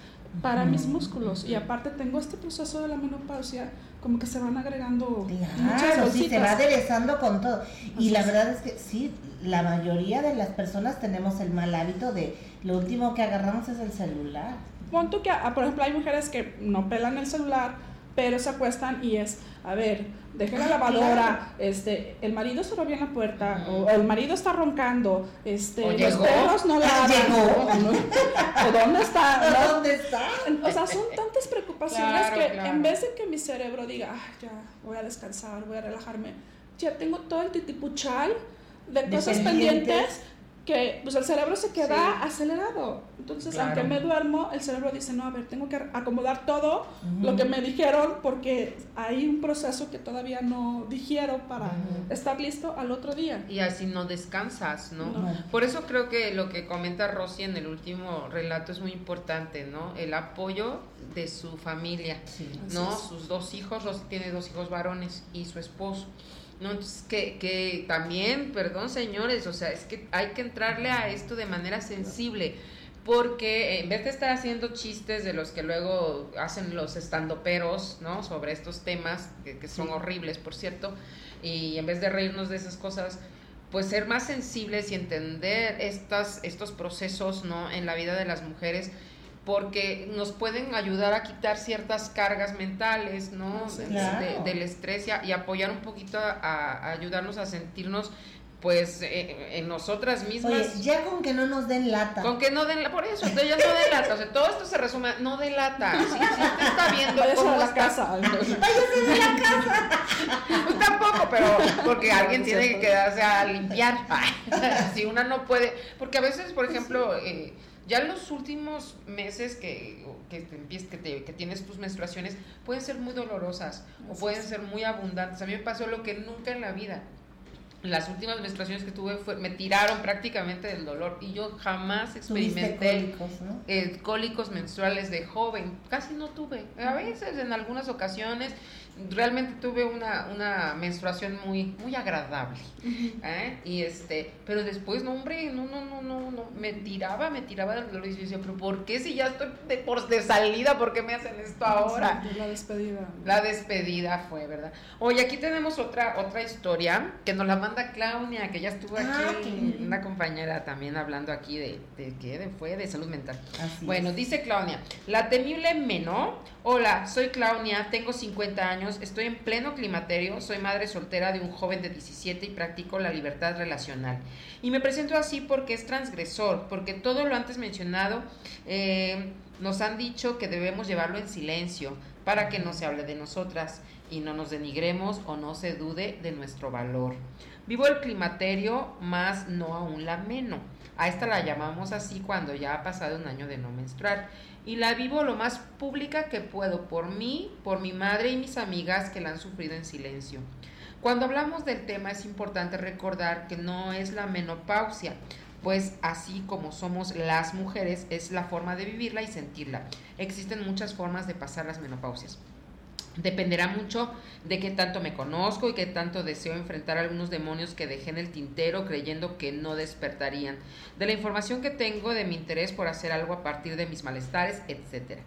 [SPEAKER 1] para mis músculos. Y aparte tengo este proceso de la menopausia, como que se van agregando muchas
[SPEAKER 3] Claro, sí, se va
[SPEAKER 1] cositas.
[SPEAKER 3] aderezando con todo. Y
[SPEAKER 1] Así
[SPEAKER 3] la
[SPEAKER 1] es.
[SPEAKER 3] verdad es que sí, la mayoría de las personas tenemos el mal hábito de lo último que agarramos es el celular.
[SPEAKER 1] Pon tú que, ah, por ejemplo, hay mujeres que no pelan el celular, pero se acuestan y es, a ver, dejen la
[SPEAKER 3] Ah,
[SPEAKER 1] lavadora, este, el marido se bien la puerta, o el marido está roncando, este,
[SPEAKER 2] O
[SPEAKER 1] los perros no <laughs> lavan, o, dónde está, <laughs> ¿no?
[SPEAKER 3] ¿Dónde está?
[SPEAKER 1] O sea, son tantas preocupaciones
[SPEAKER 2] Claro,
[SPEAKER 1] que
[SPEAKER 2] claro.
[SPEAKER 1] en vez de que mi cerebro diga, "Ay, ya voy a descansar, voy a relajarme, ya tengo todo el titipuchal De cosas
[SPEAKER 3] pendientes.
[SPEAKER 1] Que pues el cerebro se queda acelerado. Entonces,
[SPEAKER 2] Claro.
[SPEAKER 1] aunque me duermo, el cerebro dice, no, a ver, tengo que acomodar todo lo que me dijeron porque hay un proceso que todavía no digiero para estar listo al otro día.
[SPEAKER 2] Y así no descansas, ¿no?
[SPEAKER 1] No.
[SPEAKER 2] Por eso creo que lo que comenta Rosy en el último relato es muy importante, ¿no? El apoyo de su familia, ¿no? Sus dos hijos, Rosy tiene dos hijos varones y su esposo. No, entonces que, que también, perdón señores, o sea, es que hay que entrarle a esto de manera sensible, porque en vez de estar haciendo chistes de los que luego hacen los estandoperos, ¿no? Sobre estos temas, que, que son horribles, por cierto, y en vez de reírnos de esas cosas, pues ser más sensibles y entender estas, estos procesos, ¿no? En la vida de las mujeres, porque nos pueden ayudar a quitar ciertas cargas mentales, ¿no?
[SPEAKER 3] Sí,
[SPEAKER 2] De-
[SPEAKER 3] claro.
[SPEAKER 2] de- del estrés y, a- y apoyar un poquito a, a ayudarnos a sentirnos, pues, eh, en nosotras mismas.
[SPEAKER 3] Oye, ya con que no nos den lata.
[SPEAKER 2] Con que no den la, por eso, entonces ya no delata, o sea, todo esto se resume, a no delata, si, si usted está viendo
[SPEAKER 1] Váyase
[SPEAKER 2] cómo
[SPEAKER 1] a la
[SPEAKER 2] está- <laughs>
[SPEAKER 1] casa.
[SPEAKER 2] pues tampoco, pero porque alguien
[SPEAKER 1] No,
[SPEAKER 2] tiene que quedarse a limpiar, <laughs> si una no puede, porque a veces, por ejemplo, eh, ya los últimos meses que, que, te que, te- que tienes tus menstruaciones pueden ser muy dolorosas o pueden ser muy abundantes, a mí me pasó lo que nunca en la vida, las últimas menstruaciones que tuve fue, me tiraron prácticamente del dolor y yo jamás experimenté
[SPEAKER 3] cólicos, ¿no?
[SPEAKER 2] eh, cólicos menstruales de joven, casi no tuve. A veces, en algunas ocasiones, realmente tuve una, una menstruación muy, muy agradable. ¿eh? Y este, pero después, no, hombre, no, no, no, no, no, me tiraba, me tiraba del dolor y yo decía, pero ¿por qué si ya estoy de, por, de salida, por qué me hacen esto ahora?
[SPEAKER 1] Sí, La despedida.
[SPEAKER 2] La despedida fue, ¿verdad? Oye, aquí tenemos otra otra historia que nos la manda Claudia, que ya estuvo aquí,
[SPEAKER 3] Ah, bien.
[SPEAKER 2] una compañera también hablando aquí de, de qué de, fue de salud mental.
[SPEAKER 3] Así
[SPEAKER 2] bueno,
[SPEAKER 3] es.
[SPEAKER 2] dice Claudia, la temible Meno. Hola, soy Claudia, tengo 50 años, estoy en pleno climaterio, soy madre soltera de un joven de 17 y practico la libertad relacional. Y me presento así porque es transgresor, porque todo lo antes mencionado eh, nos han dicho que debemos llevarlo en silencio para que no se hable de nosotras y no nos denigremos o no se dude de nuestro valor. Vivo el climaterio, más no aún la meno. A esta la llamamos así cuando ya ha pasado un año de no menstruar. Y la vivo lo más pública que puedo por mí, por mi madre y mis amigas que la han sufrido en silencio. Cuando hablamos del tema es importante recordar que no es la menopausia, pues así como somos las mujeres es la forma de vivirla y sentirla. Existen muchas formas de pasar las menopausias. Dependerá mucho de qué tanto me conozco y qué tanto deseo enfrentar algunos demonios que dejé en el tintero creyendo que no despertarían, de la información que tengo, de mi interés por hacer algo a partir de mis malestares, etc.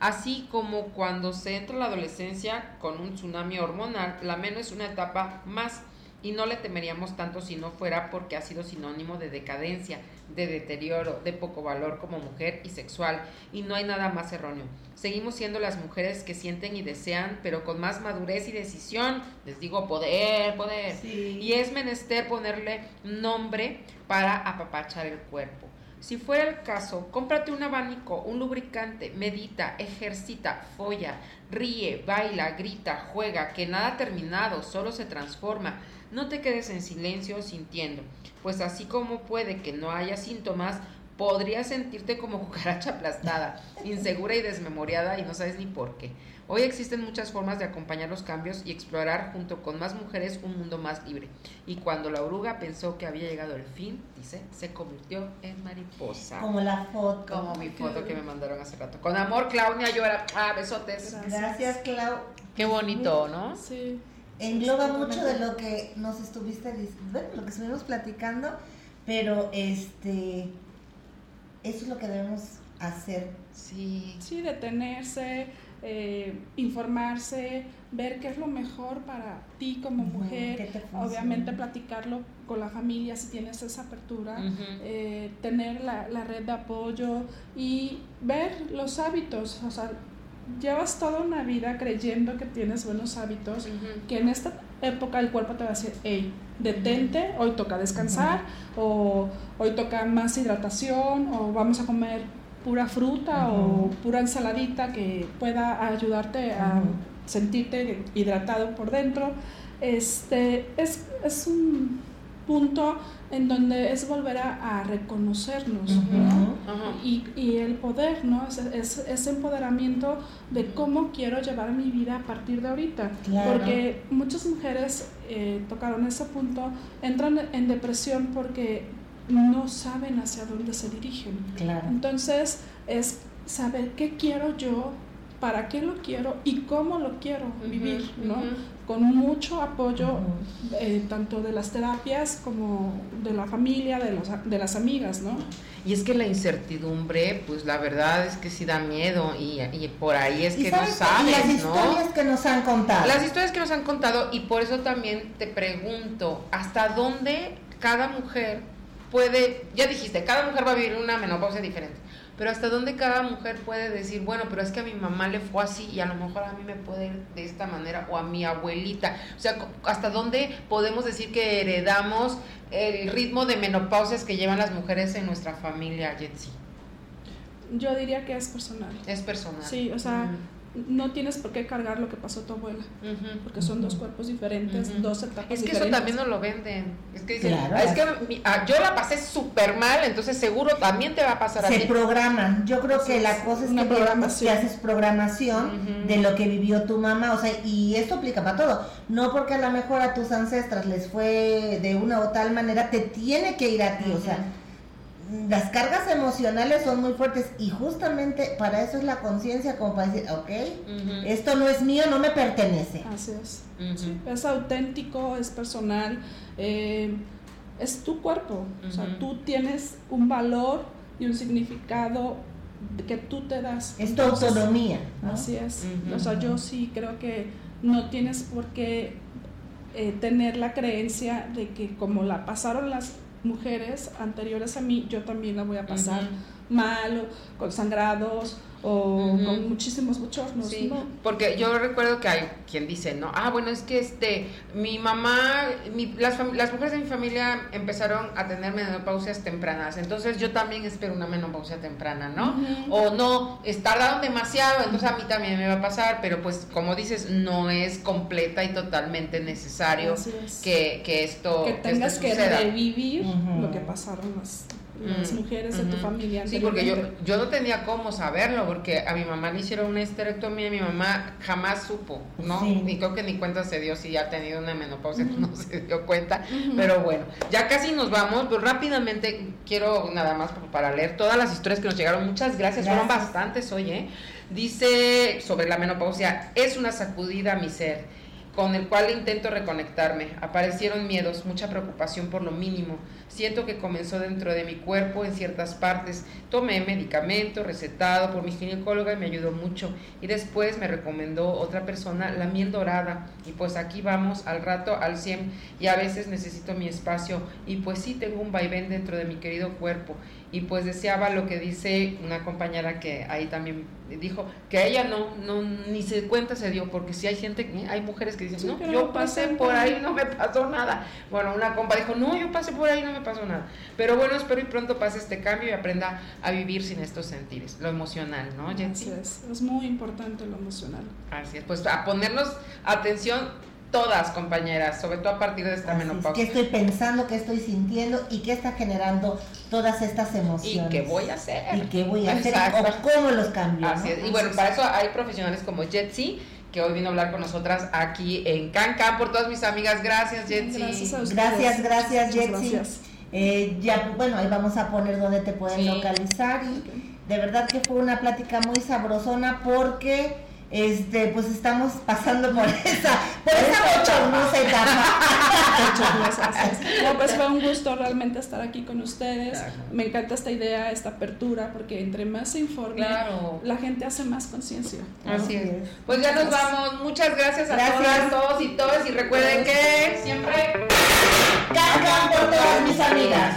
[SPEAKER 2] Así como cuando se entra en la adolescencia con un tsunami hormonal, la meno es una etapa más y no le temeríamos tanto si no fuera porque ha sido sinónimo de decadencia, de deterioro, de poco valor como mujer y sexual, y no hay nada más erróneo. Seguimos siendo las mujeres que sienten y desean, pero con más madurez y decisión. Les digo poder, poder. Y es menester ponerle nombre para apapachar el cuerpo. Si fuera el caso, cómprate un abanico, un lubricante, medita, ejercita, folla, ríe, baila, grita, juega, que nada ha terminado, solo se transforma. No te quedes en silencio sintiendo, pues así como puede que no haya síntomas, podrías sentirte como <laughs> cucaracha aplastada, insegura y desmemoriada y no sabes ni por qué. Hoy existen muchas formas de acompañar los cambios y explorar junto con más mujeres un mundo más libre. Y cuando la oruga pensó que había llegado el fin, dice, se convirtió en mariposa.
[SPEAKER 3] Como la foto.
[SPEAKER 2] Como mi foto que me mandaron hace rato. Con amor, Claudia llora. Ah, besotes.
[SPEAKER 3] Gracias, Clau.
[SPEAKER 2] Qué bonito, ¿no?
[SPEAKER 1] Sí.
[SPEAKER 3] Engloba mucho de lo que nos estuviste dic- bueno, lo que estuvimos platicando, pero este eso es lo que debemos hacer.
[SPEAKER 2] Sí.
[SPEAKER 1] Sí, detenerse, eh, informarse, ver qué es lo mejor para ti como mujer, obviamente platicarlo con la familia si tienes esa apertura, eh, tener la, la red de apoyo y ver los hábitos, o sea, llevas toda una vida creyendo que tienes buenos hábitos, que en esta época el cuerpo te va a decir, hey, detente, hoy toca descansar, o hoy toca más hidratación, o vamos a comer pura fruta o pura ensaladita que pueda ayudarte a sentirte hidratado por dentro. Este, es, es un punto en donde es volver a, a reconocernos, ¿no? y, y el poder, ¿no? Es, es- ese empoderamiento de cómo quiero llevar mi vida a partir de ahorita.
[SPEAKER 3] Claro.
[SPEAKER 1] Porque muchas mujeres eh, tocaron ese punto, entran en depresión porque no saben hacia dónde se dirigen.
[SPEAKER 3] Claro.
[SPEAKER 1] Entonces es saber qué quiero yo, para qué lo quiero y cómo lo quiero vivir, ¿no? Con mucho apoyo eh, tanto de las terapias como de la familia, de, los, de las amigas, ¿no?
[SPEAKER 2] Y es que la incertidumbre, pues la verdad es que sí da miedo y, y por ahí es
[SPEAKER 3] ¿Y
[SPEAKER 2] que no
[SPEAKER 3] sabes qué?
[SPEAKER 2] sabes,
[SPEAKER 3] Y las
[SPEAKER 2] ¿no?
[SPEAKER 3] historias que nos han contado.
[SPEAKER 2] Las historias que nos han contado y por eso también te pregunto, ¿hasta dónde cada mujer puede, ya dijiste, cada mujer va a vivir una menopausia diferente, pero hasta dónde cada mujer puede decir, bueno, pero es que a mi mamá le fue así y a lo mejor a mí me puede ir de esta manera o a mi abuelita? O sea, ¿hasta dónde podemos decir que heredamos el ritmo de menopausias que llevan las mujeres en nuestra familia, Jetsi?
[SPEAKER 1] Yo diría que es personal.
[SPEAKER 2] Es personal.
[SPEAKER 1] Sí, o sea, no tienes por qué cargar lo que pasó tu abuela, porque son dos cuerpos diferentes, dos etapas
[SPEAKER 2] Es que eso
[SPEAKER 1] diferentes.
[SPEAKER 2] también no lo venden. Es que dicen,
[SPEAKER 3] Claro.
[SPEAKER 2] "Ah, es que mi- ah, yo la pasé súper mal, entonces seguro también te va a pasar a
[SPEAKER 3] se
[SPEAKER 2] ti.
[SPEAKER 3] programan. Yo creo que la cosa es
[SPEAKER 1] una
[SPEAKER 3] que,
[SPEAKER 1] programación.
[SPEAKER 3] que haces programación de lo que vivió tu mamá, o sea, y esto aplica para todo. No porque a lo mejor a tus ancestras les fue de una o tal manera, te tiene que ir a ti, o sea, las cargas emocionales son muy fuertes y justamente para eso es la conciencia, como para decir, ok, esto no es mío, no me pertenece.
[SPEAKER 1] Así es. Sí, Es auténtico, es personal, eh, es tu cuerpo. O sea, tú tienes un valor y un significado que tú te das.
[SPEAKER 3] Es tu autonomía, ¿no?
[SPEAKER 1] Así es. O sea, yo sí creo que no tienes por qué eh, tener la creencia de que como la pasaron las mujeres anteriores a mí, yo también la voy a pasar mal o con sangrados o con muchísimos bochornos.
[SPEAKER 2] Sí,
[SPEAKER 1] ¿no?
[SPEAKER 2] porque yo recuerdo que hay quien dice, ¿no? Ah, bueno, es que este, mi mamá, mi- las, las mujeres de mi familia empezaron a tener menopausias tempranas, entonces yo también espero una menopausia temprana, ¿no? O no, es- tardaron demasiado, entonces a mí también me va a pasar, pero pues como dices, no es completa y totalmente necesario
[SPEAKER 1] es.
[SPEAKER 2] que, que esto
[SPEAKER 1] que tengas que
[SPEAKER 2] suceda.
[SPEAKER 1] revivir lo que pasaron las, las
[SPEAKER 2] Mm,
[SPEAKER 1] mujeres de tu familia.
[SPEAKER 2] Sí, porque yo, yo no tenía cómo saberlo, porque a mi mamá le hicieron una histerectomía y mi mamá jamás supo, ¿no?
[SPEAKER 3] Sí.
[SPEAKER 2] Ni creo que ni cuenta se dio si ya ha tenido una menopausia, no <laughs> se dio cuenta. Pero bueno, ya casi nos vamos, pero rápidamente quiero nada más para leer todas las historias que nos llegaron. Muchas gracias, fueron bastantes hoy, ¿eh? Dice sobre la menopausia, es una sacudida a mi ser con el cual intento reconectarme. Aparecieron miedos, mucha preocupación por lo mínimo. Siento que comenzó dentro de mi cuerpo en ciertas partes. Tomé medicamento recetado por mi ginecóloga y me ayudó mucho. Y después me recomendó otra persona la miel dorada. Y pues aquí vamos al rato al 100 y a veces necesito mi espacio. Y pues sí tengo un vaivén dentro de mi querido cuerpo. Y pues deseaba lo que dice una compañera que ahí también dijo que a ella no, no ni se cuenta se dio porque si hay gente, hay mujeres que dicen,
[SPEAKER 1] Sí,
[SPEAKER 2] no, yo pasé por
[SPEAKER 1] nada".
[SPEAKER 2] ahí, no me pasó nada. Bueno, una compa dijo, no, yo pasé por ahí, no me pasó nada. Pero bueno, espero y pronto pase este cambio y aprenda a vivir sin estos sentires, lo emocional, ¿no,
[SPEAKER 1] Así
[SPEAKER 2] Jensi?
[SPEAKER 1] es, es muy importante lo emocional.
[SPEAKER 2] Así es, pues a ponernos atención todas, compañeras, sobre todo a partir de esta
[SPEAKER 3] Así es,
[SPEAKER 2] menopausia.
[SPEAKER 3] ¿Qué estoy pensando, qué estoy sintiendo y qué está generando todas estas
[SPEAKER 2] ¿Y
[SPEAKER 3] emociones?
[SPEAKER 2] qué voy a hacer?
[SPEAKER 3] ¿Y qué voy a hacer? ¿O cómo los cambio?
[SPEAKER 2] Así
[SPEAKER 3] no?
[SPEAKER 2] es. Y bueno, para eso hay profesionales como Jetsi, que hoy vino a hablar con nosotras aquí en Can Can, por todas mis amigas. Gracias, Jetsi.
[SPEAKER 1] Gracias.
[SPEAKER 3] Gracias, gracias, Jetsi.
[SPEAKER 1] gracias.
[SPEAKER 3] Eh, ya, bueno, ahí vamos a poner donde te pueden
[SPEAKER 2] Sí.
[SPEAKER 3] localizar y de verdad que fue una plática muy sabrosona porque este pues estamos pasando por <laughs> esa por esa bochornosa etapa. <laughs> <laughs>
[SPEAKER 1] No, pues fue un gusto realmente estar aquí con ustedes. Me encanta esta idea, esta apertura, porque entre más se informe,
[SPEAKER 2] Claro.
[SPEAKER 1] la gente hace más conciencia.
[SPEAKER 2] Así es. Pues ya nos vamos. Muchas gracias a
[SPEAKER 3] Gracias.
[SPEAKER 2] todas, todos y todas. Y recuerden que siempre.
[SPEAKER 3] Cargan por todas mis amigas.